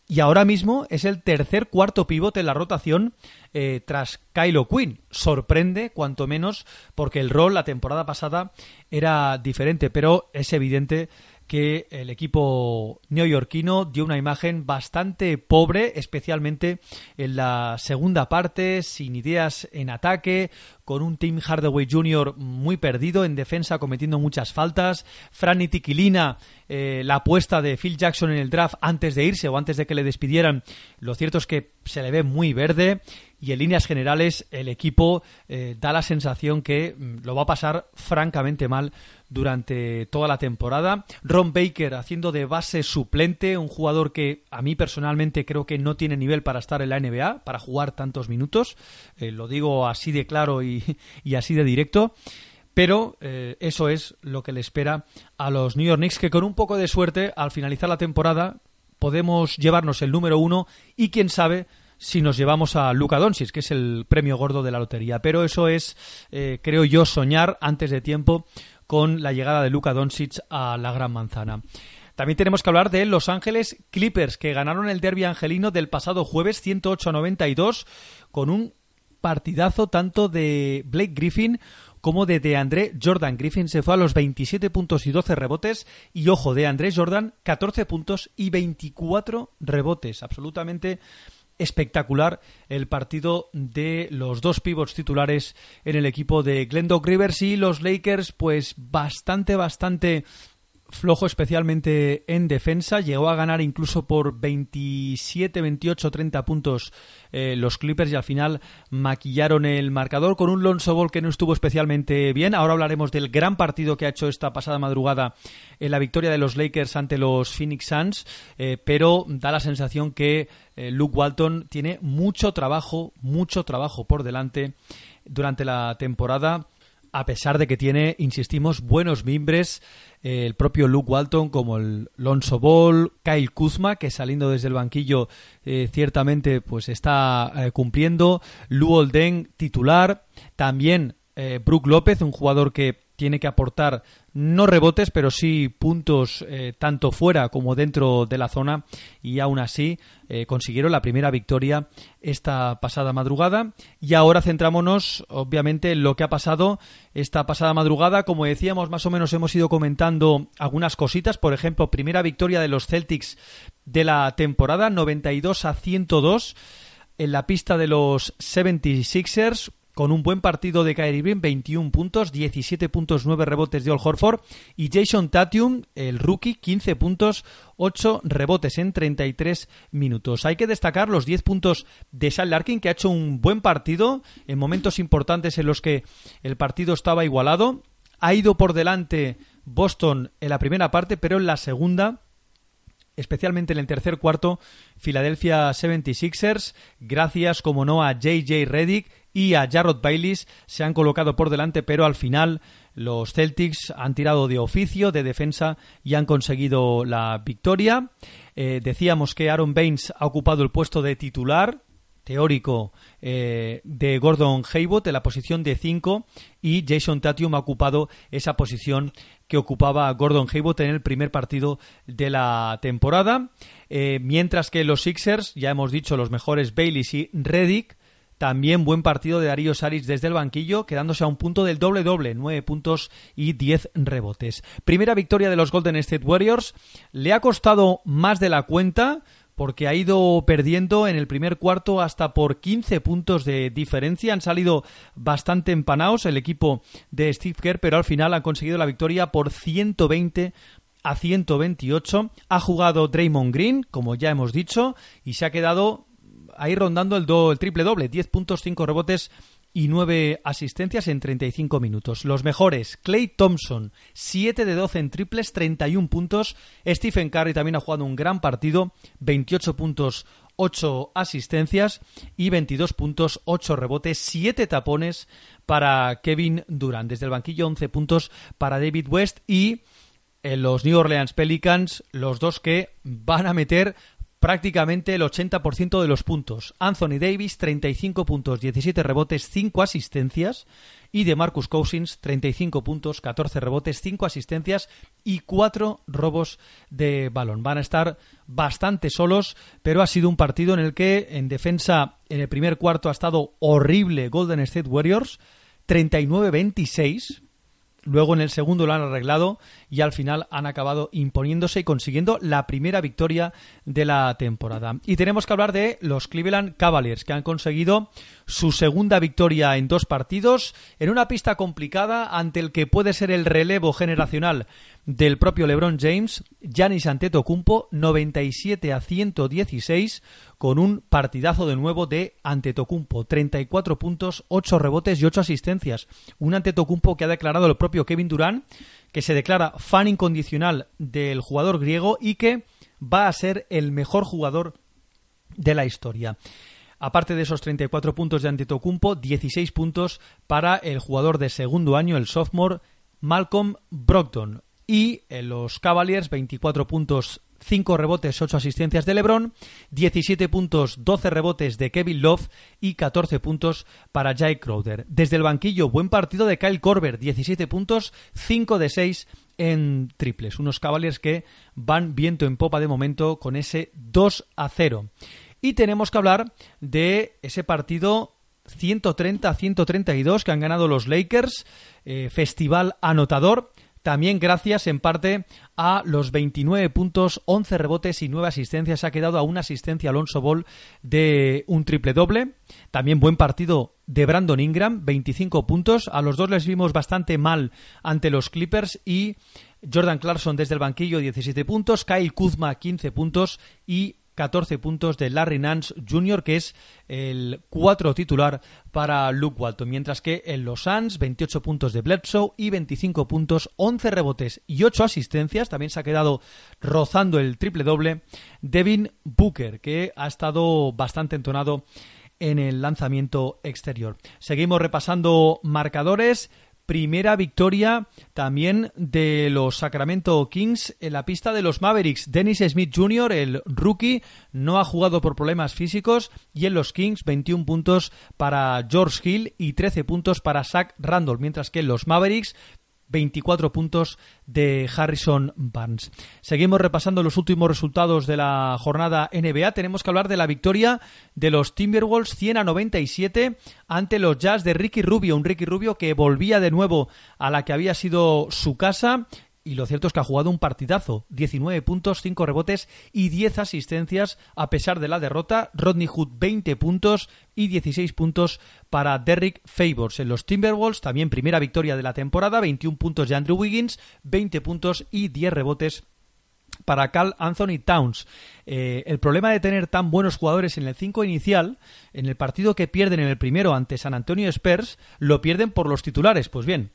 y ahora mismo es el tercer cuarto pivote en la rotación eh, tras Kylo Quinn. Sorprende, cuanto menos, porque el rol la temporada pasada era diferente, pero es evidente que el equipo neoyorquino dio una imagen bastante pobre, especialmente en la segunda parte, sin ideas en ataque, con un Tim Hardaway Jr. muy perdido en defensa, cometiendo muchas faltas. Franny Tiquilina, eh, la apuesta de Phil Jackson en el draft antes de irse o antes de que le despidieran, lo cierto es que se le ve muy verde y en líneas generales el equipo eh, da la sensación que mm, lo va a pasar francamente mal durante toda la temporada. Ron Baker haciendo de base suplente, un jugador que a mí personalmente creo que no tiene nivel para estar en la NBA, para jugar tantos minutos. Eh, lo digo así de claro y, así de directo. Pero eh, eso es lo que le espera a los New York Knicks, que con un poco de suerte, al finalizar la temporada, podemos llevarnos el número uno y quién sabe si nos llevamos a Luca Doncic, que es el premio gordo de la lotería. Pero eso es, eh, creo yo, soñar antes de tiempo con la llegada de Luka Doncic a la Gran Manzana. También tenemos que hablar de Los Ángeles Clippers, que ganaron el derby angelino del pasado jueves 108 92 con un partidazo tanto de Blake Griffin como de DeAndre Jordan. Griffin se fue a los 27 puntos y 12 rebotes y ojo, de André Jordan 14 puntos y 24 rebotes. Absolutamente espectacular el partido de los dos pivots titulares en el equipo de Glendon Rivers y los Lakers pues bastante bastante flojo especialmente en defensa, llegó a ganar incluso por 27, 28, 30 puntos eh, los Clippers y al final maquillaron el marcador con un Lonzo Ball que no estuvo especialmente bien. Ahora hablaremos del gran partido que ha hecho esta pasada madrugada en la victoria de los Lakers ante los Phoenix Suns, eh, pero da la sensación que eh, Luke Walton tiene mucho trabajo, mucho trabajo por delante durante la temporada a pesar de que tiene, insistimos, buenos mimbres, eh, el propio Luke Walton como el Lonzo Ball, Kyle Kuzma, que saliendo desde el banquillo eh, ciertamente pues está eh, cumpliendo, Lou Olden titular, también Brook López, un jugador que tiene que aportar no rebotes, pero sí puntos eh, tanto fuera como dentro de la zona y aún así eh, consiguieron la primera victoria esta pasada madrugada. Y ahora centrámonos obviamente en lo que ha pasado esta pasada madrugada. Como decíamos, más o menos hemos ido comentando algunas cositas. Por ejemplo, primera victoria de los Celtics de la temporada, 92 a 102 en la pista de los 76ers con un buen partido de Kyrie Irving, 21 puntos, 17 puntos, 9 rebotes de Al Horford y Jason Tatum, el rookie, 15 puntos, 8 rebotes en 33 minutos. Hay que destacar los 10 puntos de Sal Larkin, que ha hecho un buen partido en momentos importantes en los que el partido estaba igualado. Ha ido por delante Boston en la primera parte, pero en la segunda especialmente en el tercer cuarto, Philadelphia 76ers, gracias como no a JJ Redick y a Jarrod Baileys, se han colocado por delante, pero al final los Celtics han tirado de oficio, de defensa y han conseguido la victoria. Eh, decíamos que Aaron Baines ha ocupado el puesto de titular teórico eh, de Gordon Hayward en la posición de 5 y Jason Tatum ha ocupado esa posición que ocupaba Gordon Hayward en el primer partido de la temporada. Eh, mientras que los Sixers, ya hemos dicho, los mejores Baileys y Reddick, también buen partido de Darío Saric desde el banquillo, quedándose a un punto del doble-doble, 9 puntos y 10 rebotes. Primera victoria de los Golden State Warriors. Le ha costado más de la cuenta porque ha ido perdiendo en el primer cuarto hasta por 15 puntos de diferencia. Han salido bastante empanados el equipo de Steve Kerr, pero al final han conseguido la victoria por 120 a 128. Ha jugado Draymond Green, como ya hemos dicho, y se ha quedado ahí rondando el, el triple doble, 10 puntos, 5 rebotes y 9 asistencias en 35 minutos. Los mejores, Clay Thompson, 7 de 12 en triples, 31 puntos. Stephen Curry también ha jugado un gran partido, 28 puntos, 8 asistencias y 22 puntos, 8 rebotes, 7 tapones para Kevin Durant. Desde el banquillo, 11 puntos para David West y en los New Orleans Pelicans, los dos que van a meter prácticamente el 80% de los puntos. Anthony Davis, 35 puntos, 17 rebotes, 5 asistencias. Y de Marcus Cousins, 35 puntos, 14 rebotes, 5 asistencias y 4 robos de balón. Van a estar bastante solos, pero ha sido un partido en el que en defensa en el primer cuarto ha estado horrible Golden State Warriors, 39-26 Luego en el segundo lo han arreglado y al final han acabado imponiéndose y consiguiendo la primera victoria de la temporada. Y tenemos que hablar de los Cleveland Cavaliers, que han conseguido su segunda victoria en dos partidos, en una pista complicada ante el que puede ser el relevo generacional del propio LeBron James, Giannis Antetokounmpo 97 a 116 con un partidazo de nuevo de Antetokounmpo, 34 puntos, 8 rebotes y 8 asistencias. Un Antetokounmpo que ha declarado el propio Kevin Durant que se declara fan incondicional del jugador griego y que va a ser el mejor jugador de la historia. Aparte de esos 34 puntos de Antetokounmpo, 16 puntos para el jugador de segundo año, el sophomore Malcolm Brogdon. Y en los Cavaliers, 24 puntos, 5 rebotes, 8 asistencias de LeBron, 17 puntos, 12 rebotes de Kevin Love y 14 puntos para Jake Crowder. Desde el banquillo, buen partido de Kyle Korver, 17 puntos, 5 de 6 en triples. Unos Cavaliers que van viento en popa de momento con ese 2 a 0. Y tenemos que hablar de ese partido 130-132 que han ganado los Lakers, eh, festival anotador también gracias en parte a los 29 puntos, 11 rebotes y 9 asistencias. Ha quedado a una asistencia Alonso Ball de un triple doble. También buen partido de Brandon Ingram, 25 puntos. A los dos les vimos bastante mal ante los Clippers y Jordan Clarkson desde el banquillo 17 puntos, Kyle Kuzma 15 puntos y 14 puntos de Larry Nance Jr., que es el 4 titular para Luke Walton, mientras que en los Suns 28 puntos de Bledsoe y 25 puntos, 11 rebotes y 8 asistencias, también se ha quedado rozando el triple doble Devin Booker, que ha estado bastante entonado en el lanzamiento exterior. Seguimos repasando marcadores. Primera victoria también de los Sacramento Kings en la pista de los Mavericks. Dennis Smith Jr., el rookie, no ha jugado por problemas físicos y en los Kings 21 puntos para George Hill y 13 puntos para Zach Randall, mientras que en los Mavericks 24 puntos de Harrison Barnes. Seguimos repasando los últimos resultados de la jornada NBA. Tenemos que hablar de la victoria de los Timberwolves 100 a 97 ante los Jazz de Ricky Rubio, un Ricky Rubio que volvía de nuevo a la que había sido su casa y lo cierto es que ha jugado un partidazo. 19 puntos, 5 rebotes y 10 asistencias a pesar de la derrota. Rodney Hood 20 puntos y 16 puntos para Derrick Favors. En los Timberwolves también primera victoria de la temporada. 21 puntos de Andrew Wiggins, 20 puntos y 10 rebotes para Cal Anthony Towns. Eh, el problema de tener tan buenos jugadores en el 5 inicial, en el partido que pierden en el primero ante San Antonio Spurs, lo pierden por los titulares. Pues bien,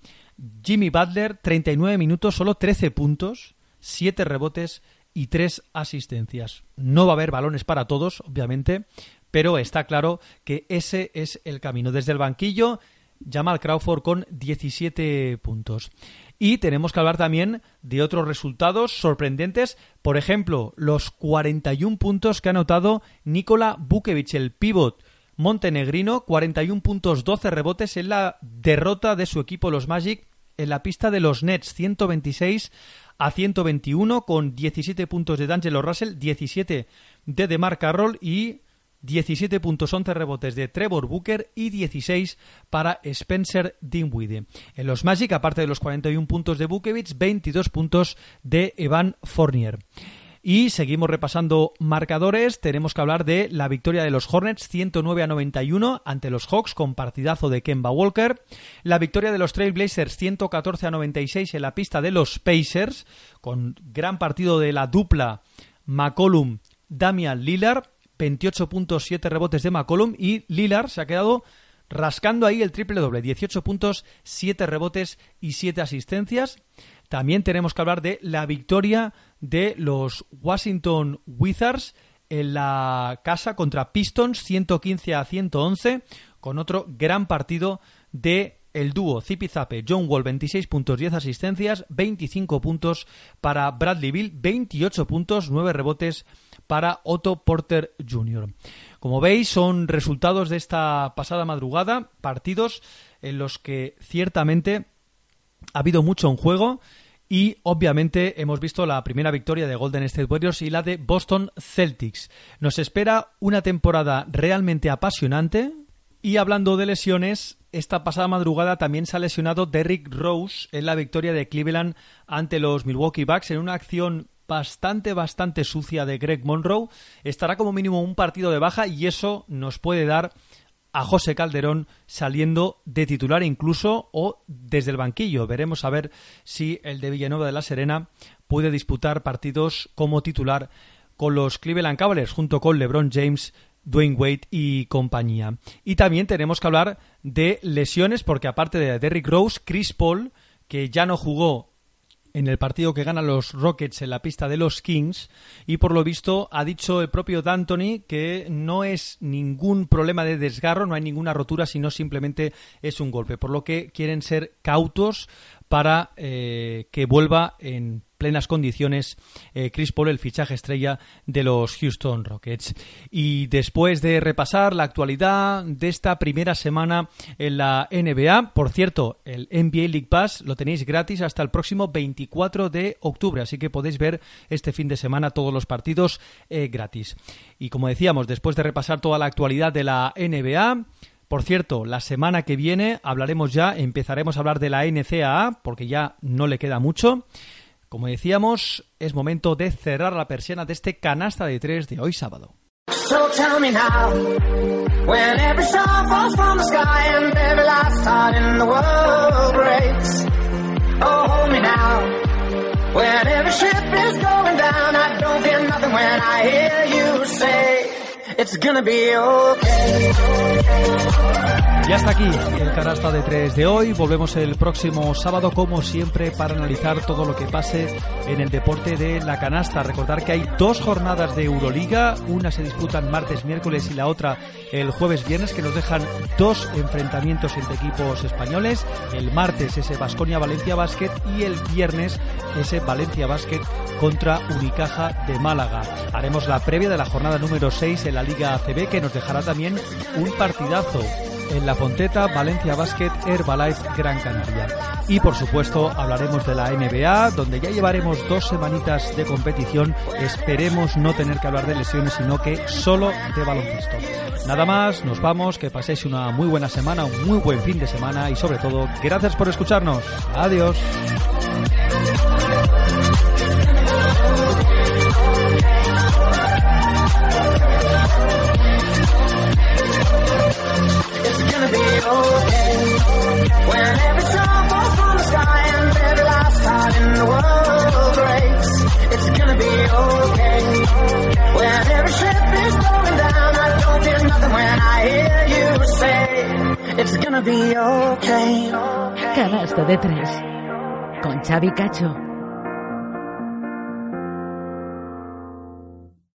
Jimmy Butler, 39 minutos, solo 13 puntos, 7 rebotes y tres asistencias. No va a haber balones para todos, obviamente, pero está claro que ese es el camino. Desde el banquillo, Jamal Crawford con 17 puntos. Y tenemos que hablar también de otros resultados sorprendentes. Por ejemplo, los 41 puntos que ha anotado Nikola Bukevic, el pívot montenegrino. 41 puntos, 12 rebotes en la derrota de su equipo, los Magic, en la pista de los Nets. 126 a 121 con 17 puntos de D'Angelo Russell, 17 de DeMar Carroll y 17 puntos, 11 rebotes de Trevor Booker y 16 para Spencer Dinwiddie. En los Magic, aparte de los 41 puntos de Bukevich, 22 puntos de Evan Fournier. Y seguimos repasando marcadores. Tenemos que hablar de la victoria de los Hornets 109 a 91 ante los Hawks con partidazo de Kemba Walker. La victoria de los Trailblazers 114 a 96 en la pista de los Pacers con gran partido de la dupla McCollum Damian Lillard 28 puntos, 7 rebotes de McCollum y Lillard se ha quedado rascando ahí el triple doble, 18 puntos, 7 rebotes y 7 asistencias. También tenemos que hablar de la victoria de los Washington Wizards en la casa contra Pistons 115 a 111 con otro gran partido de el dúo Zipizape John Wall 26 puntos 10 asistencias 25 puntos para Bradley Bill 28 puntos 9 rebotes para Otto Porter Jr. Como veis, son resultados de esta pasada madrugada, partidos en los que ciertamente ha habido mucho en juego y obviamente hemos visto la primera victoria de Golden State Warriors y la de Boston Celtics. Nos espera una temporada realmente apasionante y hablando de lesiones, esta pasada madrugada también se ha lesionado Derrick Rose en la victoria de Cleveland ante los Milwaukee Bucks en una acción bastante, bastante sucia de Greg Monroe. Estará como mínimo un partido de baja y eso nos puede dar a José Calderón saliendo de titular incluso o desde el banquillo. Veremos a ver si el de Villanueva de la Serena puede disputar partidos como titular con los Cleveland Cavaliers junto con LeBron James, Dwayne Wade y compañía. Y también tenemos que hablar de lesiones porque aparte de Derrick Rose, Chris Paul, que ya no jugó en el partido que ganan los Rockets en la pista de los Kings y por lo visto ha dicho el propio D'Antoni que no es ningún problema de desgarro, no hay ninguna rotura, sino simplemente es un golpe, por lo que quieren ser cautos para eh, que vuelva en plenas condiciones eh, Chris Paul, el fichaje estrella de los Houston Rockets. Y después de repasar la actualidad de esta primera semana en la NBA, por cierto, el NBA League Pass lo tenéis gratis hasta el próximo 24 de octubre, así que podéis ver este fin de semana todos los partidos eh, gratis. Y como decíamos, después de repasar toda la actualidad de la NBA, por cierto, la semana que viene hablaremos ya, empezaremos a hablar de la NCAA, porque ya no le queda mucho. Como decíamos, es momento de cerrar la persiana de este canasta de tres de hoy sábado. It's gonna be okay. Y hasta aquí el canasta de tres de hoy. Volvemos el próximo sábado, como siempre, para analizar todo lo que pase en el deporte de la canasta. Recordar que hay dos jornadas de Euroliga, una se disputan martes, miércoles y la otra el jueves, viernes, que nos dejan dos enfrentamientos entre equipos españoles. El martes ese Basconia Valencia Basket y el viernes ese Valencia Basket contra Unicaja de Málaga. Haremos la previa de la jornada número 6 en la Liga ACB que nos dejará también un partidazo en La Fonteta, Valencia Basket, Herbalife, Gran Canaria. Y por supuesto hablaremos de la NBA, donde ya llevaremos dos semanitas de competición. Esperemos no tener que hablar de lesiones, sino que solo de baloncesto. Nada más, nos vamos, que paséis una muy buena semana, un muy buen fin de semana y sobre todo, gracias por escucharnos. Adiós. Gonna be okay. When every star falls from the sky and every last heart in the world breaks. It's gonna be okay. When every ship is going down, I don't feel nothing when I hear you say, it's gonna be okay. Canasta de tres. Con Xavi Cacho.